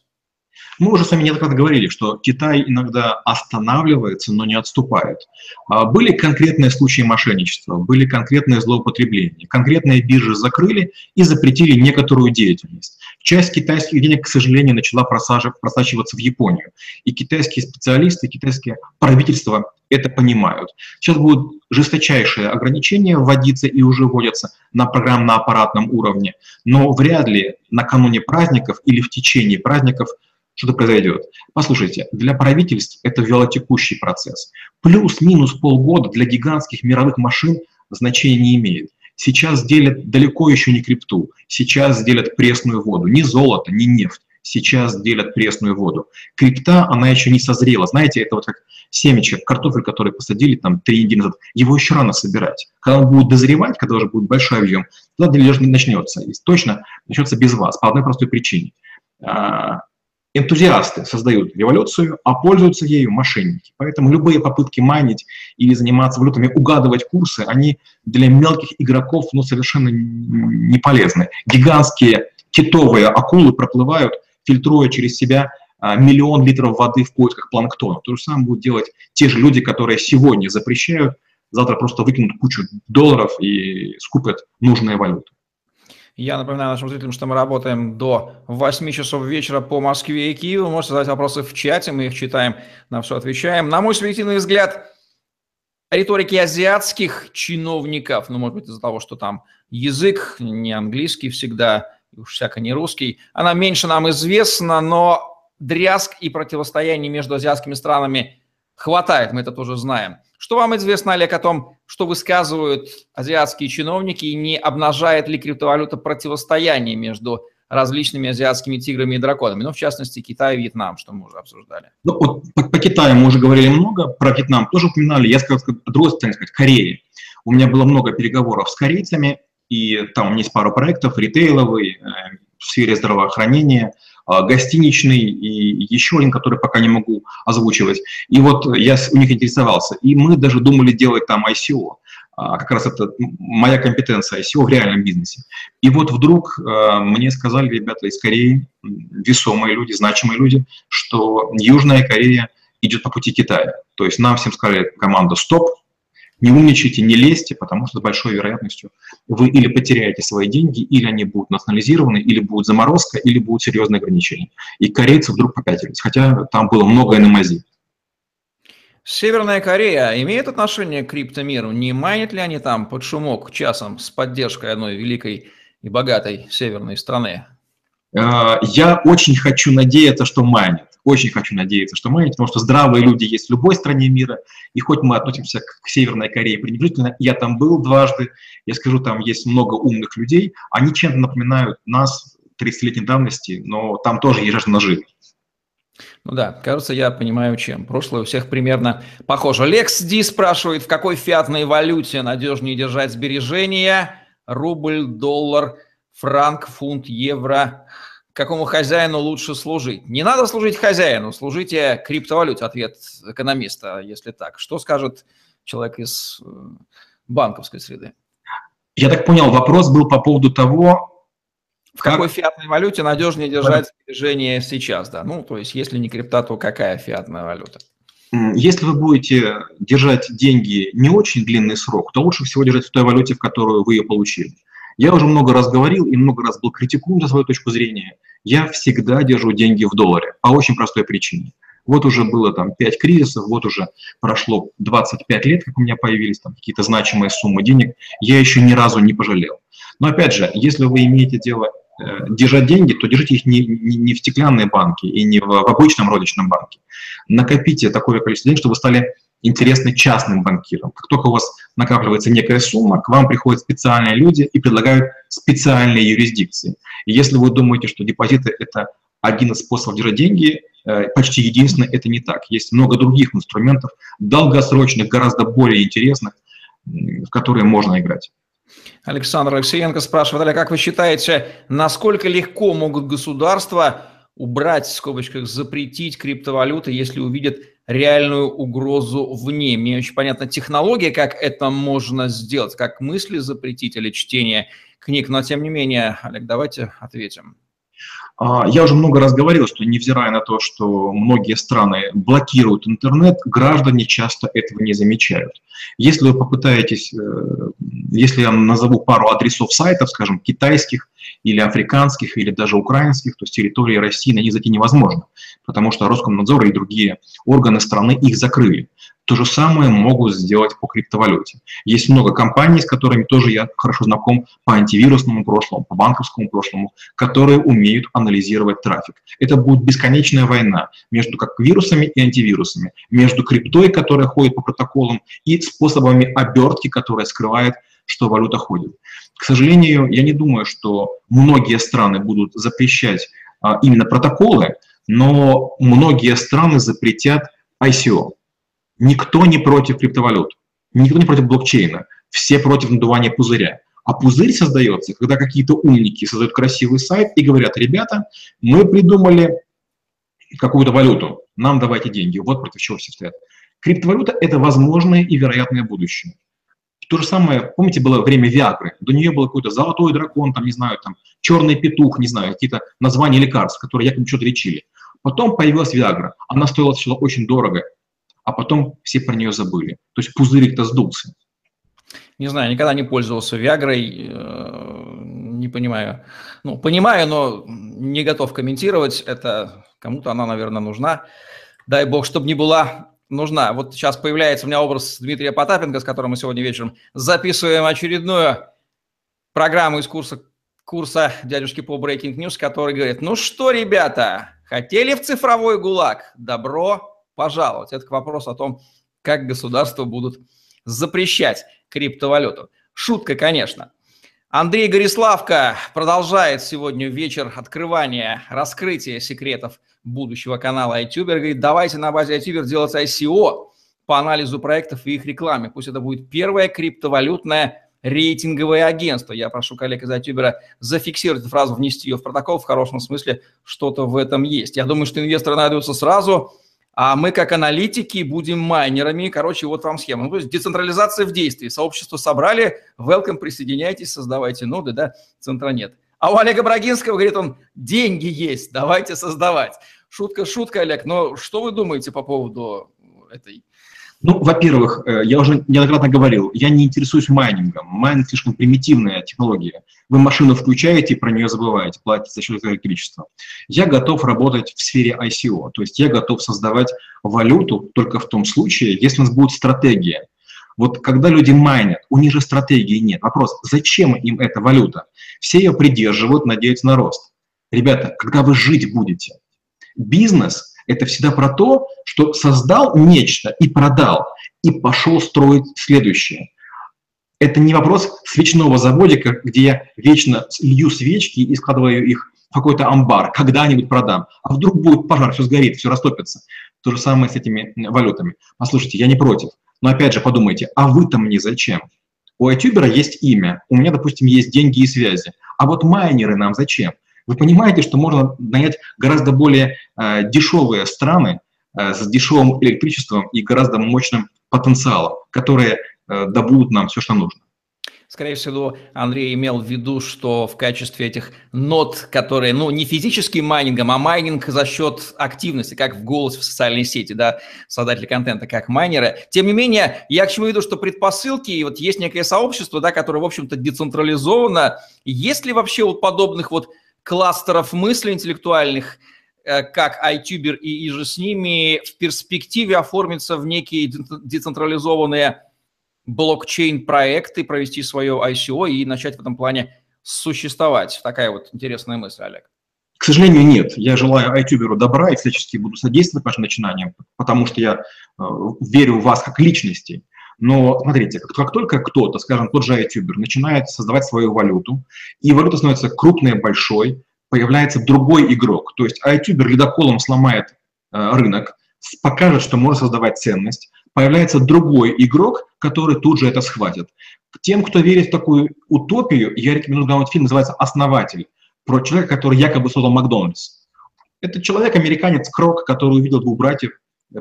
Мы уже с вами неоднократно говорили, что Китай иногда останавливается, но не отступает. А, были конкретные случаи мошенничества, были конкретные злоупотребления. Конкретные биржи закрыли и запретили некоторую деятельность. Часть китайских денег, к сожалению, начала просачиваться в Японию. И китайские специалисты, китайские правительства это понимают. Сейчас будут жесточайшие ограничения вводиться и уже вводятся на программно-аппаратном уровне. Но вряд ли накануне праздников или в течение праздников – что-то произойдет. Послушайте, для правительств это велотекущий процесс. Плюс-минус полгода для гигантских мировых машин значения не имеет. Сейчас делят далеко еще не крипту, сейчас делят пресную воду, не золото, не нефть, сейчас делят пресную воду. Крипта, она еще не созрела. Знаете, это вот как семечек, картофель, который посадили там три недели назад, его еще рано собирать. Когда он будет дозревать, когда уже будет большой объем, тогда дележ не начнется. И точно начнется без вас, по одной простой причине а, энтузиасты создают революцию, а пользуются ею мошенники. Поэтому любые попытки майнить или заниматься валютами, угадывать курсы, они для мелких игроков ну, совершенно не полезны. Гигантские китовые акулы проплывают, фильтруя через себя а, миллион литров воды в поисках планктона. То же самое будут делать те же люди, которые сегодня запрещают, завтра просто выкинут кучу долларов и скупят нужные валюты. Я напоминаю нашим зрителям, что мы работаем до 8 часов вечера по Москве и Киеву. Можете задать вопросы в чате, мы их читаем, на все отвечаем. На мой субъективный взгляд, риторики азиатских чиновников, ну, может быть, из-за того, что там язык не английский всегда, уж всяко не русский, она меньше нам известна, но дрязг и противостояние между азиатскими странами хватает, мы это тоже знаем. Что вам известно, Олег, о том, что высказывают азиатские чиновники и не обнажает ли криптовалюта противостояние между различными азиатскими тиграми и драконами, ну, в частности, Китай и Вьетнам, что мы уже обсуждали. Ну, вот по, по Китаю мы уже говорили много, про Вьетнам тоже упоминали, я сказал, другой стороны сказать, Кореи. У меня было много переговоров с корейцами, и там у есть пару проектов, ритейловый, э, в сфере здравоохранения – а, гостиничный и еще один, который пока не могу озвучивать. И вот я у них интересовался. И мы даже думали делать там ICO. А, как раз это моя компетенция ICO в реальном бизнесе. И вот вдруг а, мне сказали ребята из Кореи, весомые люди, значимые люди, что Южная Корея идет по пути Китая. То есть нам всем сказали команда «стоп», не умничайте, не лезьте, потому что с большой вероятностью вы или потеряете свои деньги, или они будут национализированы, или будет заморозка, или будут серьезные ограничения. И корейцы вдруг попятились, хотя там было много иномазий. Северная Корея имеет отношение к криптомиру? Не майнят ли они там под шумок часом с поддержкой одной великой и богатой северной страны? А, я очень хочу надеяться, что майнят. Очень хочу надеяться, что мы, потому что здравые люди есть в любой стране мира, и хоть мы относимся к Северной Корее пренебрежительно, я там был дважды, я скажу, там есть много умных людей, они чем-то напоминают нас 30-летней давности, но там тоже есть жажда наживы. Ну да, кажется, я понимаю, чем. Прошлое у всех примерно похоже. Лекс Ди спрашивает, в какой фиатной валюте надежнее держать сбережения? Рубль, доллар, франк, фунт, евро. Какому хозяину лучше служить? Не надо служить хозяину, служите криптовалюте. Ответ экономиста, если так. Что скажет человек из э, банковской среды? Я так понял, вопрос был по поводу того, в как... какой фиатной валюте надежнее держать движение сейчас, да? Ну, то есть, если не крипта, то какая фиатная валюта? Если вы будете держать деньги не очень длинный срок, то лучше всего держать в той валюте, в которую вы ее получили. Я уже много раз говорил и много раз был критикуем за свою точку зрения. Я всегда держу деньги в долларе по очень простой причине. Вот уже было там 5 кризисов, вот уже прошло 25 лет, как у меня появились там какие-то значимые суммы денег, я еще ни разу не пожалел. Но опять же, если вы имеете дело Э, держать деньги, то держите их не, не, не в стеклянные банки и не в, в обычном розничном банке. Накопите такое количество денег, чтобы вы стали интересны частным банкирам. Как только у вас накапливается некая сумма, к вам приходят специальные люди и предлагают специальные юрисдикции. И если вы думаете, что депозиты – это один из способов держать деньги, э, почти единственное, это не так. Есть много других инструментов, долгосрочных, гораздо более интересных, в которые можно играть. Александр Алексеенко спрашивает, Оля, как вы считаете, насколько легко могут государства убрать, в скобочках, запретить криптовалюты, если увидят реальную угрозу в ней? Мне очень понятна технология, как это можно сделать, как мысли запретить или чтение книг, но тем не менее, Олег, давайте ответим. А, я уже много раз говорил, что невзирая на то, что многие страны блокируют интернет, граждане часто этого не замечают. Если вы попытаетесь, э, если я назову пару адресов сайтов, скажем, китайских или африканских, или даже украинских, то с территории России на них невозможно, потому что Роскомнадзор и другие органы страны их закрыли. То же самое могут сделать по криптовалюте. Есть много компаний, с которыми тоже я хорошо знаком по антивирусному прошлому, по банковскому прошлому, которые умеют анализировать трафик. Это будет бесконечная война между как вирусами и антивирусами, между криптой, которая ходит по протоколам, и способами обертки, которая скрывает, что валюта ходит. К сожалению, я не думаю, что многие страны будут запрещать а, именно протоколы, но многие страны запретят ICO. Никто не против криптовалют, никто не против блокчейна, все против надувания пузыря. А пузырь создается, когда какие-то умники создают красивый сайт и говорят, ребята, мы придумали какую-то валюту, нам давайте деньги. Вот против чего все стоят. Криптовалюта – это возможное и вероятное будущее. То же самое, помните, было время Виагры. До нее был какой-то золотой дракон, там, не знаю, там, черный петух, не знаю, какие-то названия лекарств, которые якобы что-то лечили. Потом появилась Виагра. Она стоила сначала очень дорого, а потом все про нее забыли. То есть пузырик-то сдулся. Не знаю, никогда не пользовался Виагрой, э, не понимаю. Ну, понимаю, но не готов комментировать. Это кому-то она, наверное, нужна. Дай бог, чтобы не была нужна. Вот сейчас появляется у меня образ Дмитрия Потапенко, с которым мы сегодня вечером записываем очередную программу из курса, курса дядюшки по Breaking News, который говорит, ну что, ребята, хотели в цифровой ГУЛАГ? Добро пожаловать. Это к вопросу о том, как государства будут запрещать криптовалюту. Шутка, конечно. Андрей Гориславко продолжает сегодня вечер открывания, раскрытия секретов будущего канала iTuber. Говорит, давайте на базе iTuber делать ICO по анализу проектов и их рекламе. Пусть это будет первое криптовалютное рейтинговое агентство. Я прошу коллег из iTuber зафиксировать эту фразу, внести ее в протокол. В хорошем смысле что-то в этом есть. Я думаю, что инвесторы найдутся сразу – а мы как аналитики будем майнерами. Короче, вот вам схема. Ну, то есть децентрализация в действии. Сообщество собрали, welcome, присоединяйтесь, создавайте ноды, да, центра нет. А у Олега Брагинского, говорит он, деньги есть, давайте создавать. Шутка, шутка, Олег, но что вы думаете по поводу этой ну, во-первых, э, я уже неоднократно говорил, я не интересуюсь майнингом. Майнинг слишком примитивная технология. Вы машину включаете и про нее забываете, платите за счет электричества. Я готов работать в сфере ICO, то есть я готов создавать валюту только в том случае, если у нас будет стратегия. Вот когда люди майнят, у них же стратегии нет. Вопрос, зачем им эта валюта? Все ее придерживают, надеются на рост. Ребята, когда вы жить будете? Бизнес это всегда про то, что создал нечто и продал, и пошел строить следующее. Это не вопрос свечного заводика, где я вечно лью свечки и складываю их в какой-то амбар, когда-нибудь продам. А вдруг будет пожар, все сгорит, все растопится. То же самое с этими валютами. Послушайте, я не против. Но опять же подумайте, а вы-то мне зачем? У iTuber а есть имя, у меня, допустим, есть деньги и связи. А вот майнеры нам зачем? Вы понимаете, что можно нанять гораздо более э, дешевые страны э, с дешевым электричеством и гораздо мощным потенциалом, которые э, добудут нам все, что нужно. Скорее всего, Андрей имел в виду, что в качестве этих нод, которые, ну, не физическим майнингом, а майнинг за счет активности, как в голос в социальной сети, да, создатели контента, как майнеры. Тем не менее, я к чему веду, что предпосылки, и вот есть некое сообщество, да, которое, в общем-то, децентрализовано. Есть ли вообще вот подобных вот кластеров мысли интеллектуальных, э, как iTuber и, и же с ними в перспективе оформиться в некие децентрализованные блокчейн-проекты, провести свое ICO и начать в этом плане существовать. Такая вот интересная мысль, Олег. К сожалению, нет. Я желаю айтюберу добра и всячески буду содействовать вашим начинаниям, потому что я э, верю в вас как личности. Но смотрите, как, как только кто-то, скажем, тот же айтюбер, начинает создавать свою валюту, и валюта становится крупной, большой, появляется другой игрок. То есть айтюбер ледоколом сломает э, рынок, покажет, что может создавать ценность, появляется другой игрок, который тут же это схватит. Тем, кто верит в такую утопию, я рекомендую глянуть фильм, называется «Основатель», про человека, который якобы создал Макдональдс. Это человек, американец Крок, который увидел двух братьев,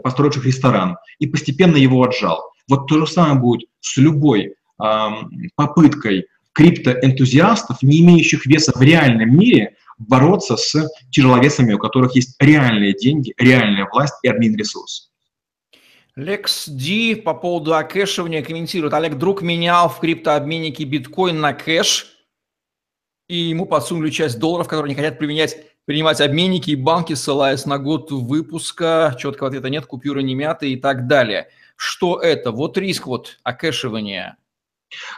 построивших ресторан, и постепенно его отжал. Вот то же самое будет с любой попыткой криптоэнтузиастов, не имеющих веса в реальном мире, бороться с тяжеловесами, у которых есть реальные деньги, реальная власть и админ-ресурс. Лекс Ди по поводу окэшивания комментирует. Олег Друг менял в криптообменнике биткоин на кэш, и ему подсунули часть долларов, которые не хотят применять, принимать обменники и банки, ссылаясь на год выпуска. Четкого ответа нет, купюры не мяты и так далее. Что это? Вот риск вот окэшивания.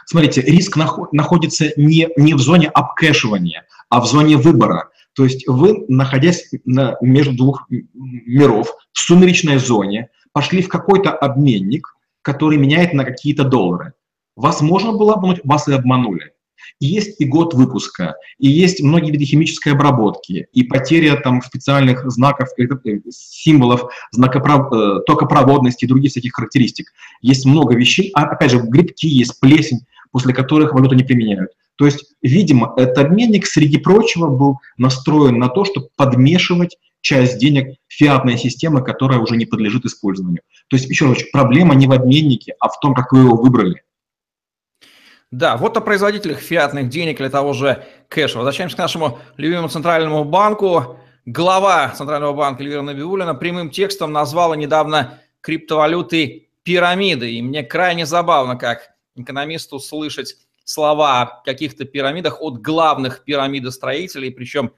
Смотрите, риск находится не, не в зоне обкэшивания, а в зоне выбора. То есть вы, находясь на, между двух миров, в сумеречной зоне, пошли в какой-то обменник, который меняет на какие-то доллары. Вас можно было обмануть, вас и обманули. И есть и год выпуска, и есть многие виды химической обработки, и потеря там специальных знаков, э, э, символов, знакопров... Э, токопроводности и других всяких характеристик. Есть много вещей, а опять же, грибки есть, плесень, после которых валюту не применяют. То есть, видимо, этот обменник, среди прочего, был настроен на то, чтобы подмешивать часть денег фиатной системы, которая уже не подлежит использованию. То есть, еще раз, проблема не в обменнике, а в том, как вы его выбрали. Да, вот о производителях фиатных денег или того же кэша. Возвращаемся к нашему любимому центральному банку. Глава Центрального банка Эльвира Набиулина прямым текстом назвала недавно криптовалюты пирамиды. И мне крайне забавно, как экономисту слышать слова о каких-то пирамидах от главных пирамидостроителей, причем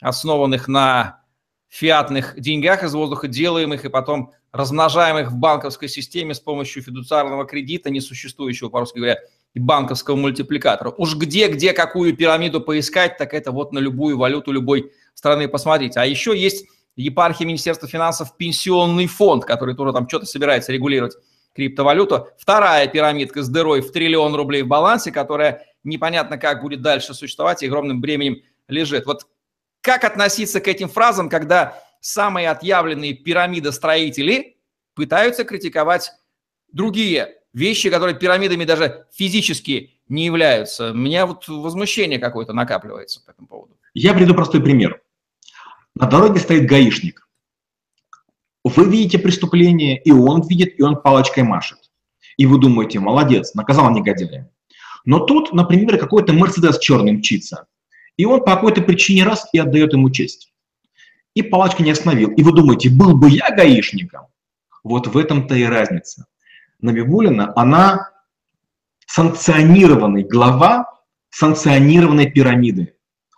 основанных на фиатных деньгах из воздуха, делаемых и потом размножаемых в банковской системе с помощью фидуциарного кредита, несуществующего, по-русски говоря, и банковского мультипликатора. Уж где-где какую пирамиду поискать, так это вот на любую валюту любой страны посмотреть. А еще есть епархия Министерства финансов пенсионный фонд, который тоже там что-то собирается регулировать криптовалюту. Вторая пирамидка с дырой в триллион рублей в балансе, которая непонятно как будет дальше существовать и огромным бременем лежит. Вот как относиться к этим фразам, когда самые отъявленные пирамидостроители пытаются критиковать другие вещи, которые пирамидами даже физически не являются? У меня вот возмущение какое-то накапливается по этому поводу. Я приведу простой пример. На дороге стоит гаишник. Вы видите преступление, и он видит, и он палочкой машет. И вы думаете, молодец, наказал негодяя. Но тут, например, какой-то Мерседес черный мчится. И он по какой-то причине раз и отдает ему честь. И палочка не остановил. И вы думаете, был бы я гаишником? Вот в этом-то и разница. Набибулина, она санкционированный глава санкционированной пирамиды.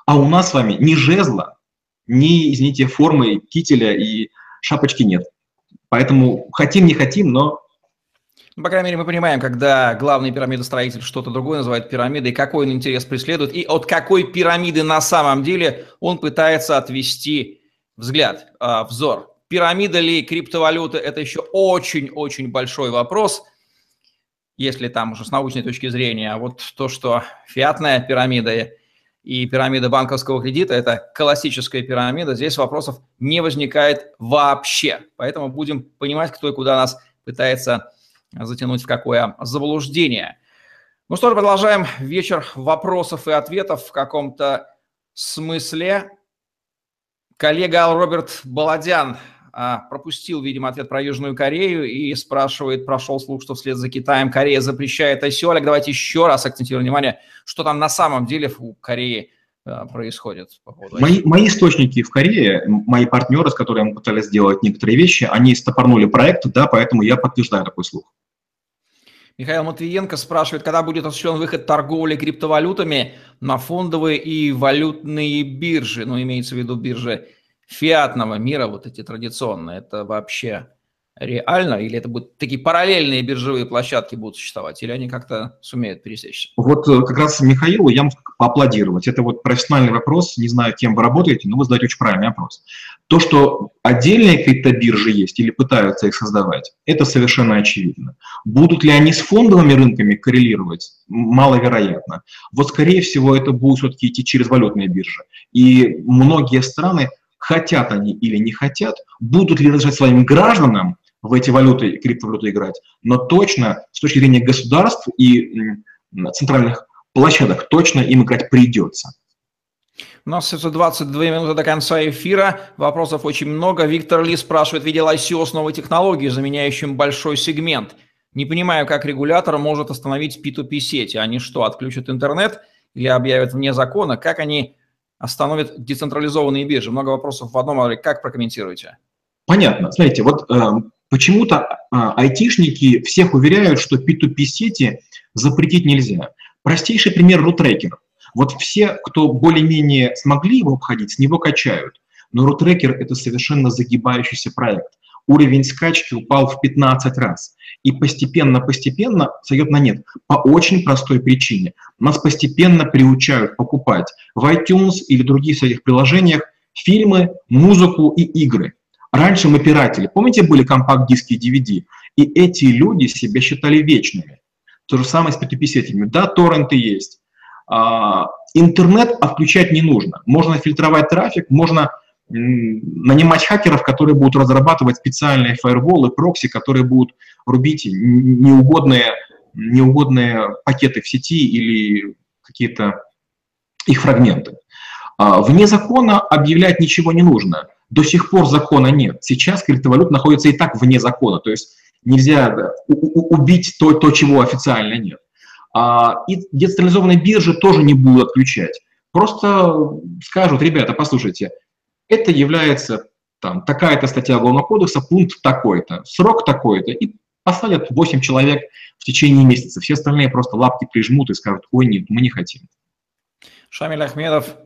А у нас с вами ни жезла, ни, извините, формы кителя и шапочки нет. Поэтому хотим, не хотим, но ну, по крайней мере, мы понимаем, когда главный пирамидостроитель что-то другое называет пирамидой, какой он интерес преследует, и от какой пирамиды на самом деле он пытается отвести взгляд, э, взор. Пирамида ли криптовалюта – это еще очень-очень большой вопрос. если там уже с научной точки зрения, а вот то, что фиатная пирамида и пирамида банковского кредита – это классическая пирамида, здесь вопросов не возникает вообще. Поэтому будем понимать, кто и куда нас пытается затянуть в какое заблуждение. Ну что ж, продолжаем вечер вопросов и ответов в каком-то смысле. Коллега Роберт Баладян пропустил, видимо, ответ про Южную Корею и спрашивает, прошел слух, что вслед за Китаем Корея запрещает. Олег, давайте еще раз акцентируем внимание, что там на самом деле у Кореи а, происходит по мои, мои источники в Корее, мои партнеры, с которыми мы пытались сделать некоторые вещи, они стопорнули проект, да, поэтому я подтверждаю такой слух. Михаил Матвиенко спрашивает, когда будет осуществлен выход торговли криптовалютами на фондовые и валютные биржи, ну, имеется в виду биржи фиатного мира, вот эти традиционные, это вообще реально? Или это будут такие параллельные биржевые площадки будут существовать? Или они как-то сумеют пересечься? Вот э, как раз Михаилу я могу поаплодировать. Это вот профессиональный вопрос. Не знаю, кем вы работаете, но вы задаете очень правильный вопрос. То, что отдельные криптобиржи есть или пытаются их создавать, это совершенно очевидно. Будут ли они с фондовыми рынками коррелировать? Маловероятно. Вот, скорее всего, это будет все-таки идти через валютные биржи. И многие страны хотят они или не хотят, будут ли разрешать своим гражданам в эти валюты, криптовалюты играть, но точно с точки зрения государств и центральных площадок точно им играть придется. У нас остается 22 минуты до конца эфира. Вопросов очень много. Виктор Ли спрашивает, видел ICO с новой технологией, заменяющим большой сегмент. Не понимаю, как регулятор может остановить P2P сети. Они что, отключат интернет или объявят вне закона? Как они остановит децентрализованные биржи. Много вопросов в одном, Олег, как прокомментируете? Понятно. Смотрите, вот э, почему-то э, айтишники всех уверяют, что P2P-сети запретить нельзя. Простейший пример рутрекер. Вот все, кто более-менее смогли его обходить, с него качают. Но рутрекер – это совершенно загибающийся проект уровень скачки упал в 15 раз. И постепенно-постепенно сойдет на нет. По очень простой причине. Нас постепенно приучают покупать в iTunes или других всяких приложениях фильмы, музыку и игры. Раньше мы пиратели. Помните, были компакт-диски DVD? И эти люди себя считали вечными. То же самое с P2P-сетями. Да, торренты есть. А, интернет включать не нужно. Можно фильтровать трафик, можно нанимать хакеров, которые будут разрабатывать специальные фаерволы, прокси, которые будут рубить неугодные, неугодные пакеты в сети или какие-то их фрагменты. А, вне закона объявлять ничего не нужно. До сих пор закона нет. Сейчас криптовалют находится и так вне закона. То есть нельзя убить то, то чего официально нет. А, и децентрализованные биржи тоже не будут отключать. Просто скажут, ребята, послушайте, это является там такая-то статья Уголовного кодекса, пункт такой-то, срок такой-то, и посадят 8 человек в течение месяца. Все остальные просто лапки прижмут и скажут, ой, нет, мы не хотим. Шамиль Ахмедов,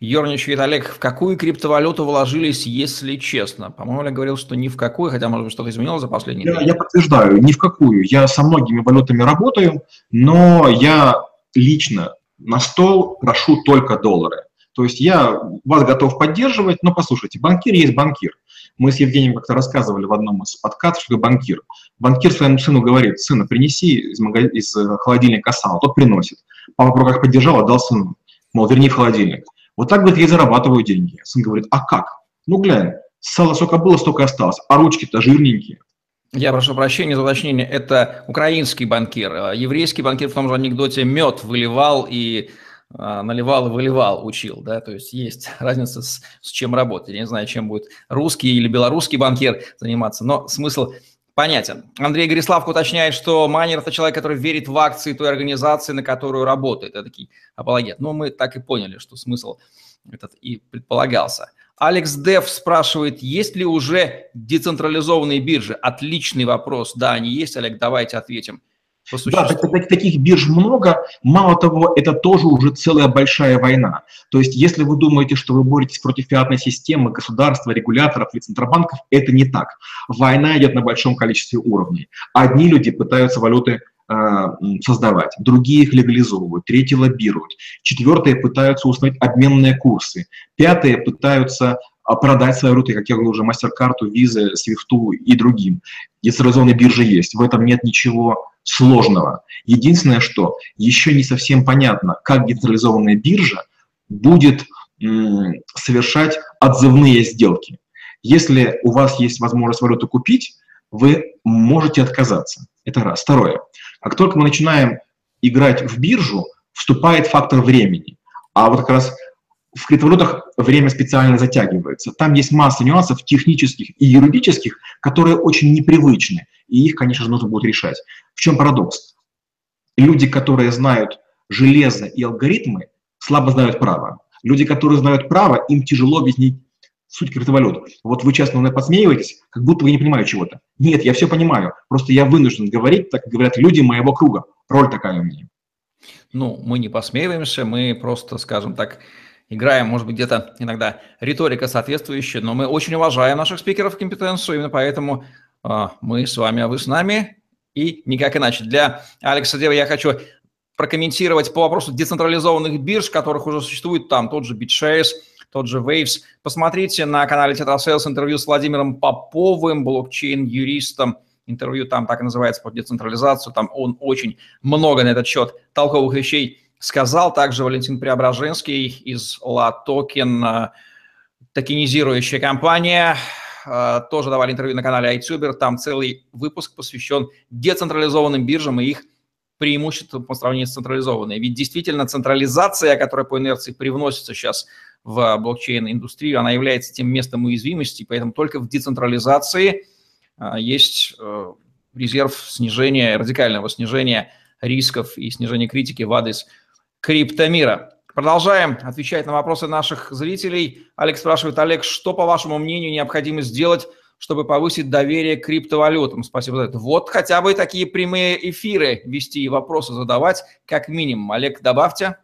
ерничает Олег, в какую криптовалюту вложились, если честно? По-моему, Олег говорил, что ни в какую, хотя, может быть, что-то изменилось за последние я, Я подтверждаю, ни в какую. Я со многими валютами работаю, но я лично на стол прошу только доллары. То есть я вас готов поддерживать, но послушайте, банкир есть банкир. Мы с Евгением как-то рассказывали в одном из подкастов, что банкир. Банкир своему сыну говорит, сына, принеси из, магаз... из э, холодильника сало, тот приносит. Папа в руках поддержал, отдал сыну. Мол, верни в холодильник. Вот так, говорит, я зарабатываю деньги. Сын говорит, а как? Ну, глянь, сало сколько было, столько осталось, а ручки-то жирненькие. Я прошу прощения за уточнение. Это украинский банкир. А еврейский банкир в том же анекдоте мед выливал и наливал и выливал, учил, да, то есть есть разница с, с чем работать. Я не знаю, чем будет русский или белорусский банкир заниматься, но смысл понятен. Андрей Гориславко уточняет, что майнер – это человек, который верит в акции той организации, на которую работает. Это такой апологет. Но мы так и поняли, что смысл этот и предполагался. Алекс Дев спрашивает, есть ли уже децентрализованные биржи? Отличный вопрос. Да, они есть, Олег, давайте ответим. Да, так, так, таких бирж много. Мало того, это тоже уже целая большая война. То есть, если вы думаете, что вы боретесь против фиатной системы, государства, регуляторов или центробанков, это не так. Война идет на большом количестве уровней. Одни люди пытаются валюты э, создавать, другие их легализовывают, третьи лоббируют, четвертые пытаются установить обменные курсы, пятые пытаются а, продать свои валюты, как я говорил уже, MasterCard, Visa, Swift и другим. Децентрализованные биржи есть, в этом нет ничего сложного. Единственное, что еще не совсем понятно, как децентрализованная биржа будет совершать отзывные сделки. Если у вас есть возможность валюту купить, вы можете отказаться. Это раз. Второе. Как только мы начинаем играть в биржу, вступает фактор времени. А вот как раз в криптовалютах время специально затягивается. Там есть масса нюансов технических и юридических, которые очень непривычны, и их, конечно же, нужно будет решать. В чем парадокс? Люди, которые знают железо и алгоритмы, слабо знают право. Люди, которые знают право, им тяжело объяснить суть криптовалют. Вот вы часто на подсмеиваетесь, как будто вы не понимаете чего-то. Нет, я все понимаю, просто я вынужден говорить, так говорят люди моего круга. Роль такая у меня. Ну, мы не посмеиваемся, мы просто, скажем так, играем, может быть, где-то иногда риторика соответствующая, но мы очень уважаем наших спикеров компетенцию, именно поэтому э, мы с вами, а вы с нами, и никак иначе. Для Алекса Дева я хочу прокомментировать по вопросу децентрализованных бирж, которых уже существует там, тот же BitShares, тот же Waves. Посмотрите на канале TetraSales интервью с Владимиром Поповым, блокчейн-юристом, интервью там так и называется по децентрализацию, там он очень много на этот счет толковых вещей сказал. Также Валентин Преображенский из La Token, токенизирующая компания, э, тоже давали интервью на канале iTuber. Там целый выпуск посвящен децентрализованным биржам и их преимуществам по сравнению с централизованной. Ведь действительно централизация, которая по инерции привносится сейчас в блокчейн-индустрию, она является тем местом уязвимости, поэтому только в децентрализации э, есть э, резерв снижения, радикального снижения рисков и снижения критики в адрес криптомира. Продолжаем отвечать на вопросы наших зрителей. Олег спрашивает, Олег, что, по вашему мнению, необходимо сделать, чтобы повысить доверие к криптовалютам? Спасибо за это. Вот хотя бы такие прямые эфиры вести и вопросы задавать, как минимум. Олег, добавьте.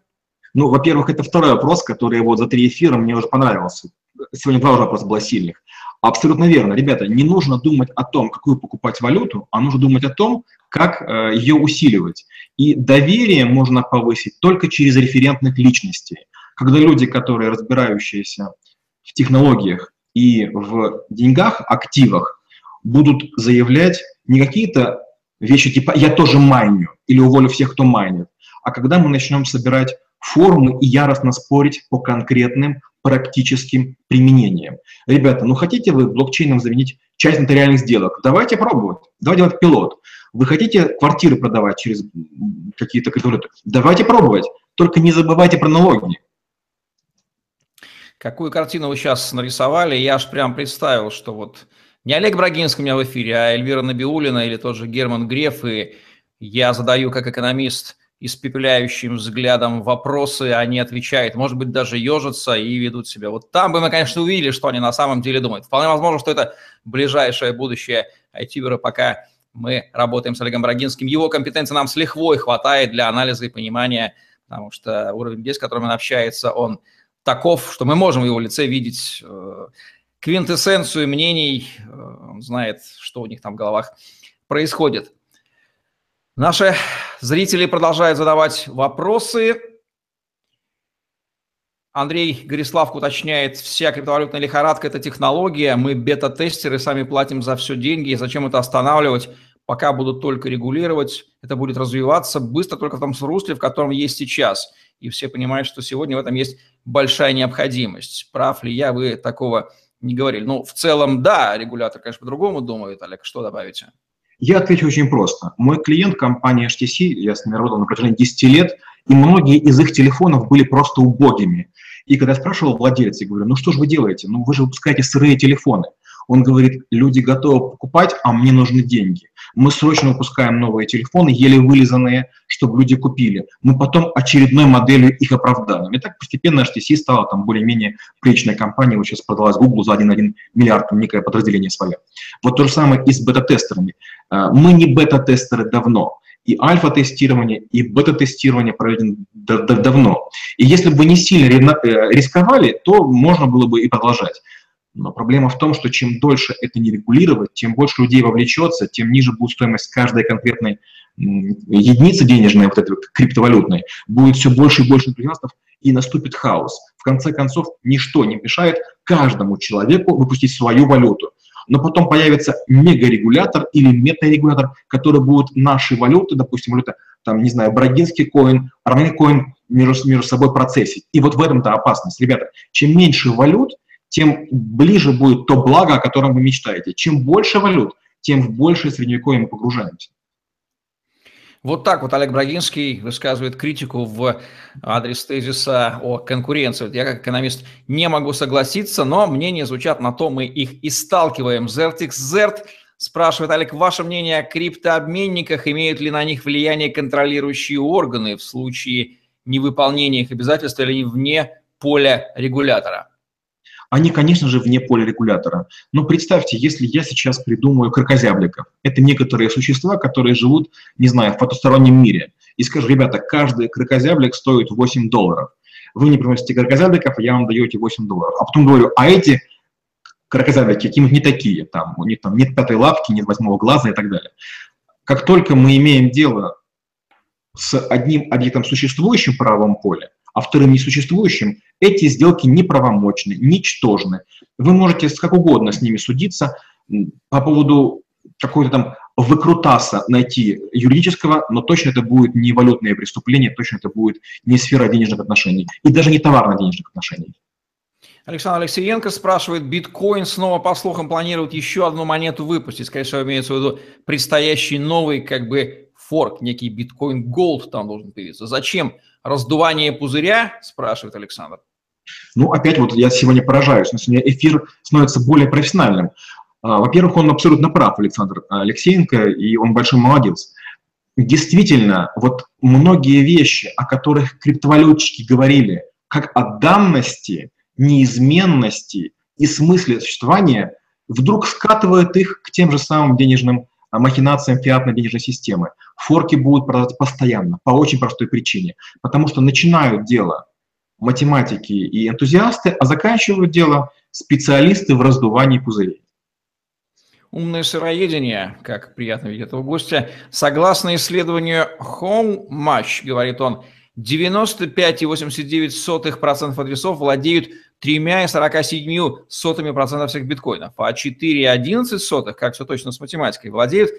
Ну, во-первых, это второй вопрос, который вот за три эфира мне уже понравился. Сегодня два вопроса было сильных. Абсолютно верно. Ребята, не нужно думать о том, какую покупать валюту, а нужно думать о том, как э, ее усиливать. И доверие можно повысить только через референтных личностей. Когда люди, которые разбирающиеся в технологиях и в деньгах, активах, будут заявлять не какие-то вещи типа «я тоже майню» или «уволю всех, кто майнит», а когда мы начнем собирать форумы и яростно спорить по конкретным практическим применениям. Ребята, ну хотите вы блокчейном заменить часть нотариальных сделок? Давайте пробовать, давайте делать пилот. Вы хотите квартиры продавать через какие-то криптовалюты? Давайте пробовать, только не забывайте про налоги. Какую картину вы сейчас нарисовали, я аж прям представил, что вот не Олег Брагинский у меня в эфире, а Эльвира Набиулина или тот же Герман Греф, и я задаю как экономист испепеляющим взглядом вопросы, они отвечают, может быть, даже ежатся и ведут себя. Вот там бы мы, конечно, увидели, что они на самом деле думают. Вполне возможно, что это ближайшее будущее айтивера, пока мы работаем с Олегом Брагинским. Его компетенции нам с лихвой хватает для анализа и понимания, потому что уровень людей, с которым он общается, он таков, что мы можем в его лице видеть э, квинтэссенцию мнений, э, он знает, что у них там в головах происходит. Наши зрители продолжают задавать вопросы. Андрей Гориславк уточняет, вся криптовалютная лихорадка – это технология, мы бета-тестеры, сами платим за все деньги, зачем это останавливать, пока будут только регулировать, это будет развиваться быстро только в том русле, в котором есть сейчас. И все понимают, что сегодня в этом есть большая необходимость. Прав ли я, вы такого не говорили. Ну, в целом, да, регулятор, конечно, по-другому думает. Олег, что добавите? Я отвечу очень просто. Мой клиент, компания HTC, я с ними работал на протяжении 10 лет, и многие из их телефонов были просто убогими. И когда я спрашивал владельца, я говорю, ну что же вы делаете? Ну вы же выпускаете сырые телефоны. Он говорит, люди готовы покупать, а мне нужны деньги. Мы срочно выпускаем новые телефоны, еле вылизанные, чтобы люди купили. Мы потом очередной моделью их оправдаем. И так постепенно HTC стала там более-менее приличной компанией. Вот сейчас продалась Google за 1,1 миллиард, некое подразделение свое. Вот то же самое и с бета-тестерами. А, мы не бета-тестеры давно. И альфа-тестирование, и бета-тестирование проведено давно. И если бы не сильно э, рисковали, то можно было бы и продолжать. Но проблема в том, что чем дольше это не регулировать, тем больше людей вовлечется, тем ниже будет стоимость каждой конкретной единицы денежной, вот этой вот криптовалютной, будет все больше и больше энтузиастов, и наступит хаос. В конце концов, ничто не мешает каждому человеку выпустить свою валюту. Но потом появится мегарегулятор или метарегулятор, который будет наши валюты, допустим, валюта, там, не знаю, брагинский коин, армянский коин между, между собой процессить. И вот в этом-то опасность. Ребята, чем меньше валют, тем ближе будет то благо, о котором вы мечтаете. Чем больше валют, тем в большее средневековье мы погружаемся. Вот так вот Олег Брагинский высказывает критику в адрес тезиса о конкуренции. Я как экономист не могу согласиться, но мнения звучат на то, мы их и сталкиваем. Zertix Zert спрашивает, Олег, ваше мнение о криптообменниках, имеют ли на них влияние контролирующие органы в случае невыполнения их обязательств или вне поля регулятора? Они, конечно же, вне поля регулятора. Но представьте, если я сейчас придумаю крокозябликов, это некоторые существа, которые живут, не знаю, в потустороннем мире, и скажу, ребята, каждый крокозяблик стоит 8 долларов. Вы мне приносите крокозябликов, а я вам даю эти 8 долларов. А потом говорю, а эти крокозяблики какие-нибудь не такие, там, у них там нет пятой лапки, нет восьмого глаза и так далее. Как только мы имеем дело с одним объектом существующим в правом поле, а вторым несуществующим, эти сделки неправомочны, ничтожны. Вы можете как угодно с ними судиться по поводу какой-то там выкрутаса найти юридического, но точно это будет не валютное преступление, точно это будет не сфера денежных отношений и даже не товарно-денежных отношений. Александр Алексеенко спрашивает, биткоин снова, по слухам, планирует еще одну монету выпустить. Скорее всего, имеется в виду предстоящий новый как бы форк, некий биткоин голд там должен появиться. Зачем раздувание пузыря, спрашивает Александр. Ну, опять вот я сегодня поражаюсь, но сегодня эфир становится более профессиональным. А, во-первых, он абсолютно прав, Александр Алексеенко, и он большой молодец. Действительно, вот многие вещи, о которых криптовалютчики говорили, как о данности, неизменности и смысле существования, вдруг скатывает их к тем же самым денежным а, махинациям фиатной денежной системы. Форки будут продавать постоянно, по очень простой причине. Потому что начинают дело математики и энтузиасты, а заканчивают дело специалисты в раздувании пузырей. Умное сыроедение, как приятно видеть этого гостя. Согласно исследованию Home Match, говорит он, 95,89% адресов владеют 3,47% всех биткоинов, а 4,11, как все точно с математикой, владеют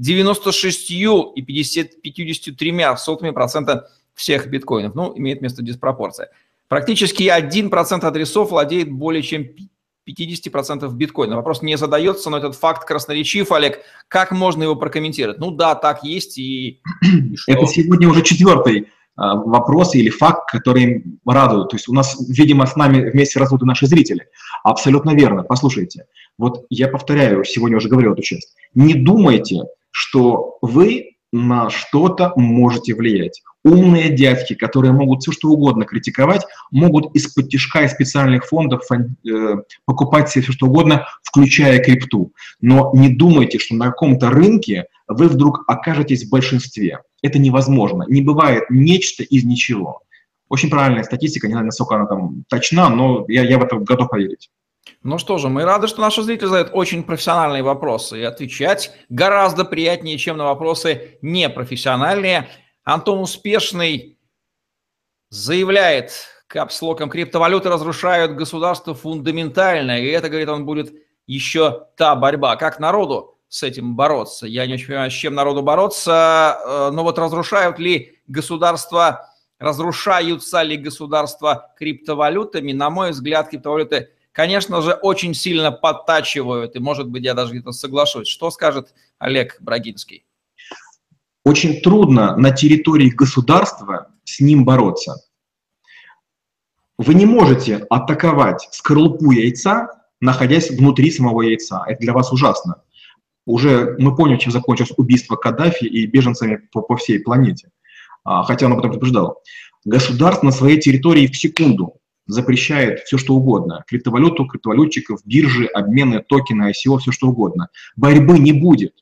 96,53% всех биткоинов. Ну, имеет место диспропорция. Практически 1% адресов владеет более чем 50% биткоина. Вопрос не задается, но этот факт красноречив, Олег. Как можно его прокомментировать? Ну да, так есть и... и Это сегодня уже четвертый а, вопросы или факт, который радует. То есть у нас, видимо, с нами вместе растут наши зрители. Абсолютно верно. Послушайте, вот я повторяю, сегодня уже говорил эту часть. Не думайте, что вы на что-то можете влиять. Умные дядьки, которые могут все что угодно критиковать, могут из-под тяжка из специальных фондов э, покупать себе все что угодно, включая крипту. Но не думайте, что на каком-то рынке вы вдруг окажетесь в большинстве. Это невозможно. Не бывает нечто из ничего. Очень правильная статистика, не знаю, насколько она там точна, но я, я в это готов поверить. Ну что же, мы рады, что наши зрители задают очень профессиональные вопросы, и отвечать гораздо приятнее, чем на вопросы непрофессиональные. Антон Успешный заявляет, капслоком криптовалюты разрушают государство фундаментально, и это, говорит он, будет еще та борьба. Как народу с этим бороться? Я не очень понимаю, с чем народу бороться, э, но вот разрушают ли государства, разрушаются ли государства криптовалютами? На мой взгляд, криптовалюты – конечно же, очень сильно подтачивают, и, может быть, я даже где-то соглашусь. Что скажет Олег Брагинский? Очень трудно на территории государства с ним бороться. Вы не можете атаковать скорлупу яйца, находясь внутри самого яйца. Это для вас ужасно. Уже мы поняли, чем закончилось убийство Каддафи и беженцами по, по всей планете. А, хотя он об этом предупреждал. Государство на своей территории в секунду запрещает все, что угодно. Криптовалюту, криптовалютчиков, биржи, обмены, токены, ICO, все, что угодно. Борьбы не будет.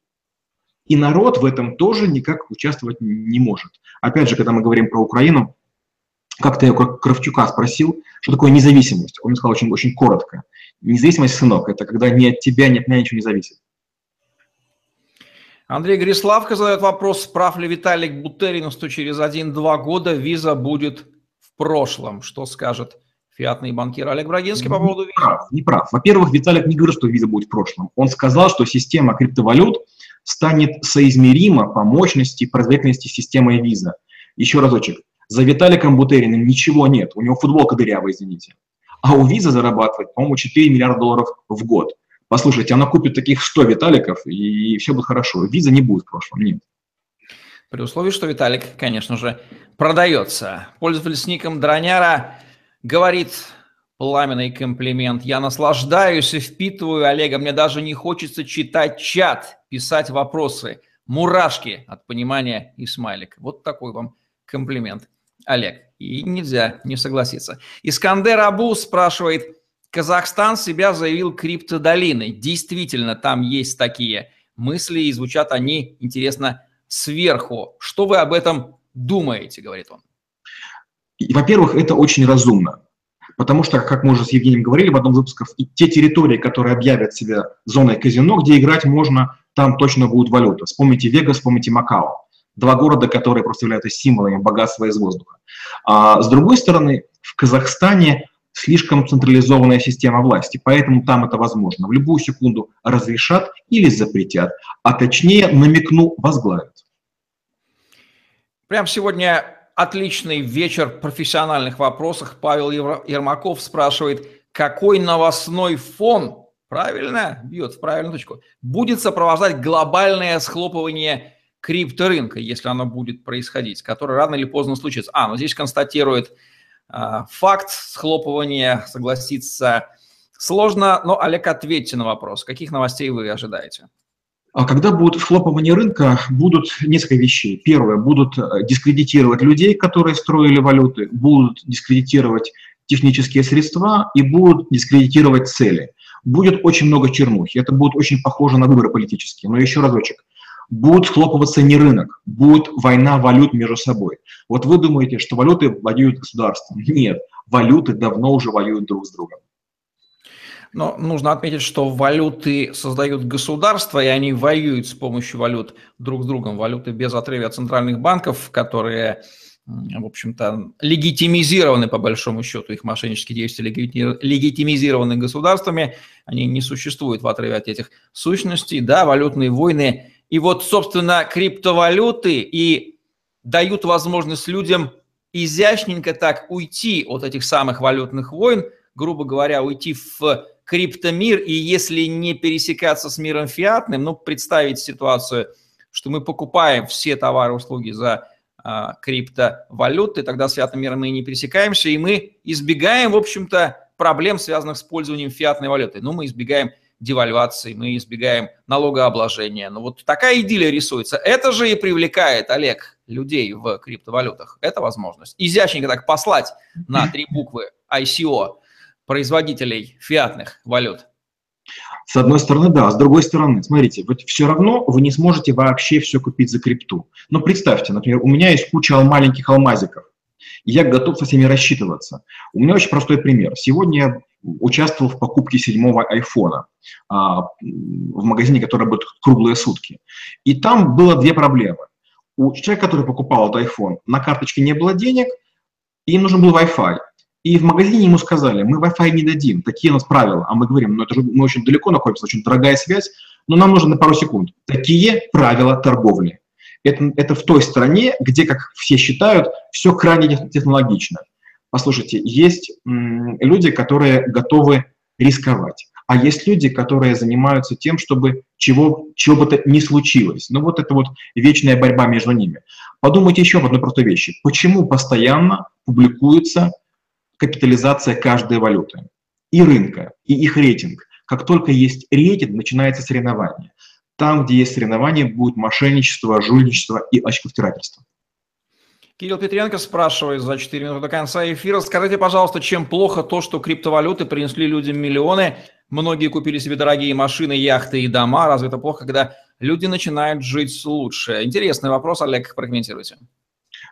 И народ в этом тоже никак участвовать не может. Опять же, когда мы говорим про Украину, как-то я Кравчука спросил, что такое независимость. Он мне сказал очень, очень коротко. Независимость, сынок, это когда ни от тебя, ни от меня ничего не зависит. Андрей Гриславка задает вопрос, прав ли Виталик Бутерин, что через 1-2 года виза будет в прошлом. Что скажет фиатный банкир Олег Брагинский по поводу визы. Прав, не прав. Во-первых, Виталик не говорит, что виза будет в прошлом. Он сказал, что система криптовалют станет соизмерима по мощности и производительности системы виза. Еще разочек. За Виталиком Бутериным ничего нет. У него футболка дырявая, извините. А у виза зарабатывает, по-моему, 4 миллиарда долларов в год. Послушайте, она купит таких 100 Виталиков, и все будет хорошо. Виза не будет в прошлом, нет. При условии, что Виталик, конечно же, продается. Пользователь с ником Дроняра говорит пламенный комплимент. Я наслаждаюсь и впитываю Олега. Мне даже не хочется читать чат, писать вопросы. Мурашки от понимания и смайлик. Вот такой вам комплимент, Олег. И нельзя не согласиться. Искандер Абу спрашивает, Казахстан себя заявил криптодолиной. Действительно, там есть такие мысли, и звучат они, интересно, сверху. Что вы об этом думаете, говорит он? Во-первых, это очень разумно. Потому что, как мы уже с Евгением говорили в одном из выпусков, и те территории, которые объявят себя зоной казино, где играть можно, там точно будет валюта. Вспомните Вегас, вспомните Макао. Два города, которые просто являются символами богатства из воздуха. А с другой стороны, в Казахстане слишком централизованная система власти, поэтому там это возможно. В любую секунду разрешат или запретят, а точнее, намекну, возглавят. Прям сегодня отличный вечер профессиональных вопросах. Павел Ермаков спрашивает, какой новостной фон, правильно, бьет в правильную точку, будет сопровождать глобальное схлопывание крипторынка, если оно будет происходить, которое рано или поздно случится. А, ну здесь констатирует а, факт схлопывания, согласиться сложно, но, Олег, ответьте на вопрос. Каких новостей вы ожидаете? А когда будет схлопывание рынка, будут несколько вещей. Первое, будут э, дискредитировать людей, которые строили валюты, будут дискредитировать технические средства и будут дискредитировать цели. Будет очень много чернухи, это будет очень похоже на выборы политические. Но еще разочек, будет схлопываться не рынок, будет война валют между собой. Вот вы думаете, что валюты воюют государством? Нет, валюты давно уже воюют друг с другом. Но нужно отметить, что валюты создают государства, и они воюют с помощью валют друг с другом. Валюты без отрыва от центральных банков, которые, в общем-то, легитимизированы, по большому счету, их мошеннические действия легитимизированы государствами, они не существуют в отрыве от этих сущностей. Да, валютные войны. И вот, собственно, криптовалюты и дают возможность людям изящненько так уйти от этих самых валютных войн, грубо говоря, уйти в криптомир, и если не пересекаться с миром фиатным, ну, представить ситуацию, что мы покупаем все товары услуги за а, криптовалюты, тогда с фиатным миром мы не пересекаемся, и мы избегаем, в общем-то, проблем, связанных с пользованием фиатной валюты. Ну, мы избегаем девальвации, мы избегаем налогообложения. Ну, вот такая идиллия рисуется. Это же и привлекает, Олег, людей в криптовалютах. Это возможность. Изящненько так послать на три буквы ICO – производителей фиатных валют? С одной стороны, да. С другой стороны, смотрите, вот все равно вы не сможете вообще все купить за крипту. Но представьте, например, у меня есть куча маленьких алмазиков, и я готов со всеми рассчитываться. У меня очень простой пример. Сегодня я участвовал в покупке седьмого айфона а, в магазине, который будет круглые сутки. И там было две проблемы. У человека, который покупал этот iPhone, на карточке не было денег, и им нужен был Wi-Fi. И в магазине ему сказали, мы Wi-Fi не дадим, такие у нас правила. А мы говорим, ну это же мы очень далеко находимся, очень дорогая связь, но нам нужно на пару секунд. Такие правила торговли. Это, это в той стране, где, как все считают, все крайне технологично. Послушайте, есть люди, которые готовы рисковать, а есть люди, которые занимаются тем, чтобы чего, чего бы то ни случилось. Ну вот это вот вечная борьба между ними. Подумайте еще об одной простой вещи. Почему постоянно публикуется капитализация каждой валюты и рынка, и их рейтинг. Как только есть рейтинг, начинается соревнование. Там, где есть соревнование, будет мошенничество, жульничество и очковтирательство. Кирилл Петренко спрашивает за 4 минуты до конца эфира. Скажите, пожалуйста, чем плохо то, что криптовалюты принесли людям миллионы? Многие купили себе дорогие машины, яхты и дома. Разве это плохо, когда люди начинают жить лучше? Интересный вопрос, Олег, прокомментируйте.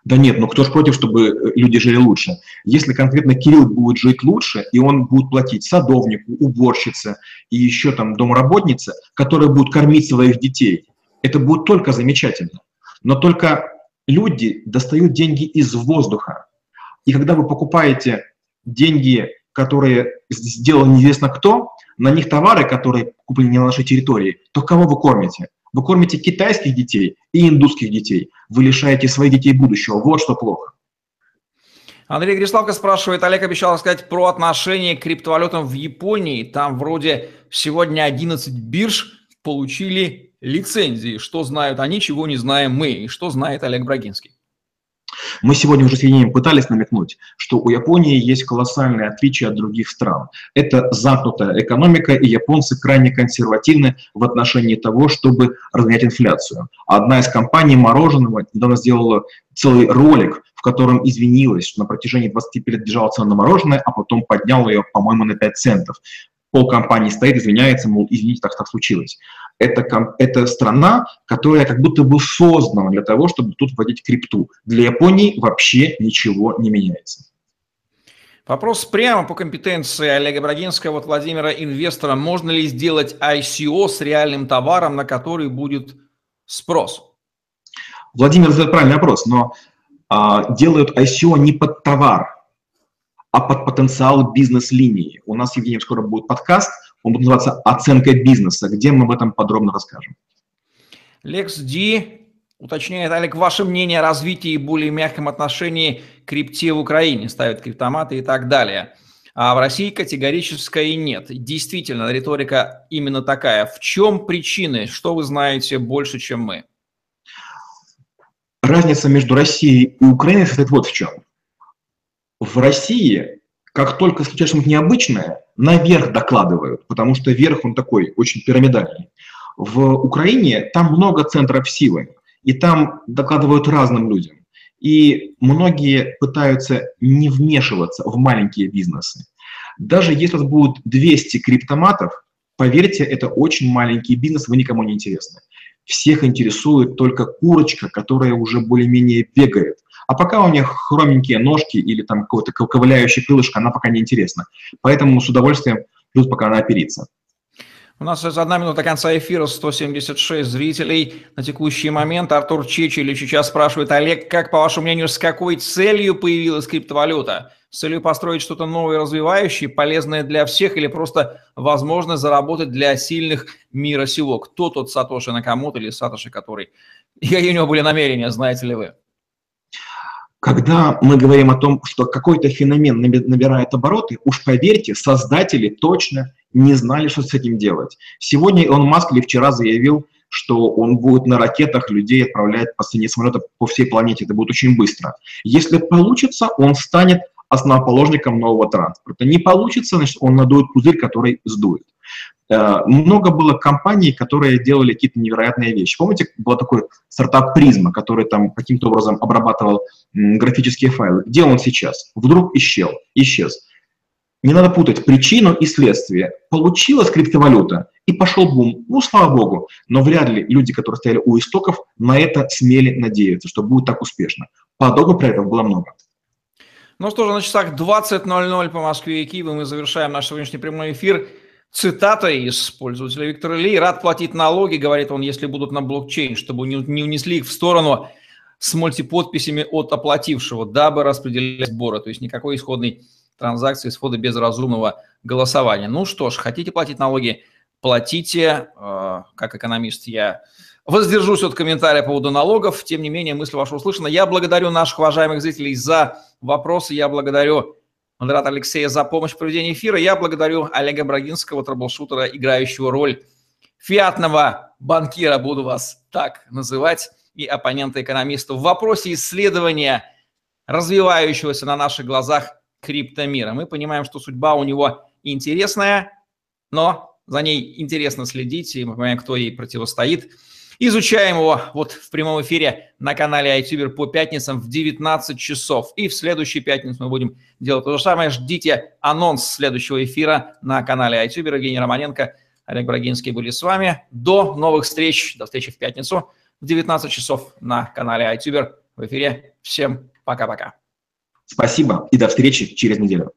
Да нет, ну кто ж против, чтобы э, люди жили лучше? Если конкретно Кирилл будет жить лучше, и он будет платить садовнику, уборщице и еще там домработнице, которые будут кормить своих детей, это будет только замечательно. Но только люди достают деньги из воздуха. И когда вы покупаете деньги которые сделал неизвестно кто, на них товары, которые куплены не на нашей территории, то кого вы кормите? Вы кормите китайских детей и индусских детей. Вы лишаете своих детей будущего. Вот что плохо. Андрей Гриславко спрашивает, Олег обещал рассказать про отношение к криптовалютам в Японии. Там вроде сегодня 11 бирж получили лицензии. Что знают они, чего не знаем мы. И что знает Олег Брагинский. Мы сегодня уже с Евгением пытались намекнуть, что у Японии есть колоссальное отличие от других стран. Это замкнутая экономика, и японцы крайне консервативны в отношении того, чтобы разгонять инфляцию. Одна из компаний мороженого недавно сделала целый ролик, в котором извинилась, что на протяжении 25 лет держала цену на мороженое, а потом подняла ее, по-моему, на 5 центов полкомпании стоит, извиняется, мол, извините, так, так случилось. Это, это страна, которая как будто бы создана для того, чтобы тут вводить крипту. Для Японии вообще ничего не меняется. Вопрос прямо по компетенции Олега Брагинского от Владимира Инвестора. Можно ли сделать ICO с реальным товаром, на который будет спрос? Владимир задает правильный вопрос, но а, делают ICO не под товар, а под потенциал бизнес-линии. У нас, Евгений, скоро будет подкаст, он будет называться «Оценка бизнеса», где мы об этом подробно расскажем. Лекс Ди уточняет, Олег, ваше мнение о развитии и более мягком отношении к крипте в Украине, ставят криптоматы и так далее. А в России категорически нет. Действительно, риторика именно такая. В чем причины? Что вы знаете больше, чем мы? Разница между Россией и Украиной состоит вот в чем в России, как только случается что-нибудь необычное, наверх докладывают, потому что верх он такой, очень пирамидальный. В Украине там много центров силы, и там докладывают разным людям. И многие пытаются не вмешиваться в маленькие бизнесы. Даже если у вас будет 200 криптоматов, поверьте, это очень маленький бизнес, вы никому не интересны. Всех интересует только курочка, которая уже более-менее бегает. А пока у них хроменькие ножки или там какое-то ковыляющее крылышко, она пока не интересна. Поэтому с удовольствием ждут, пока она оперится. У нас одна минута конца эфира, 176 зрителей. На текущий момент Артур Чечелич сейчас спрашивает, Олег, как, по вашему мнению, с какой целью появилась криптовалюта? С целью построить что-то новое, развивающее, полезное для всех или просто возможность заработать для сильных мира сего? Кто тот Сатоши Накамото или Сатоши, который... И какие у него были намерения, знаете ли вы? Когда мы говорим о том, что какой-то феномен набирает обороты, уж поверьте, создатели точно не знали, что с этим делать. Сегодня Илон Маск или вчера заявил, что он будет на ракетах людей отправлять по цене самолета по всей планете. Это будет очень быстро. Если получится, он станет основоположником нового транспорта. Не получится, значит, он надует пузырь, который сдует. Э, много было компаний, которые делали какие-то невероятные вещи. Помните, был такой стартап Призма, который там каким-то образом обрабатывал графические файлы. Где он сейчас? Вдруг исчез. исчез. Не надо путать причину и следствие. Получилась криптовалюта, и пошел бум. Ну, слава богу. Но вряд ли люди, которые стояли у истоков, на это смели надеяться, что будет так успешно. Подобных проектов было много. Ну что же, на часах 20.00 по Москве и Киеву мы завершаем наш сегодняшний прямой эфир. Цитата из пользователя Виктора Ли. «Рад платить налоги, — говорит он, — если будут на блокчейн, чтобы не, не унесли их в сторону с мультиподписями от оплатившего, дабы распределять сборы». То есть никакой исходной транзакции исхода без разумного голосования. Ну что ж, хотите платить налоги, платите. Э, как экономист я воздержусь от комментария по поводу налогов. Тем не менее, мысль ваша услышана. Я благодарю наших уважаемых зрителей за вопросы. Я благодарю модератора Алексея за помощь в проведении эфира. Я благодарю Олега Брагинского, troubleshooter а, играющего роль фиатного банкира, буду вас так называть, и оппонента-экономиста в вопросе исследования развивающегося на наших глазах криптомира. Мы понимаем, что судьба у него интересная, но за ней интересно следить, и мы понимаем, кто ей противостоит – Изучаем его вот в прямом эфире на канале iTuber по пятницам в 19 часов. И в следующую пятницу мы будем делать то же самое. Ждите анонс следующего эфира на канале iTuber. Евгений Романенко, Олег Брагинский были с вами. До новых встреч. До встречи в пятницу в 19 часов на канале iTuber в эфире. Всем пока-пока. Спасибо и до встречи через неделю.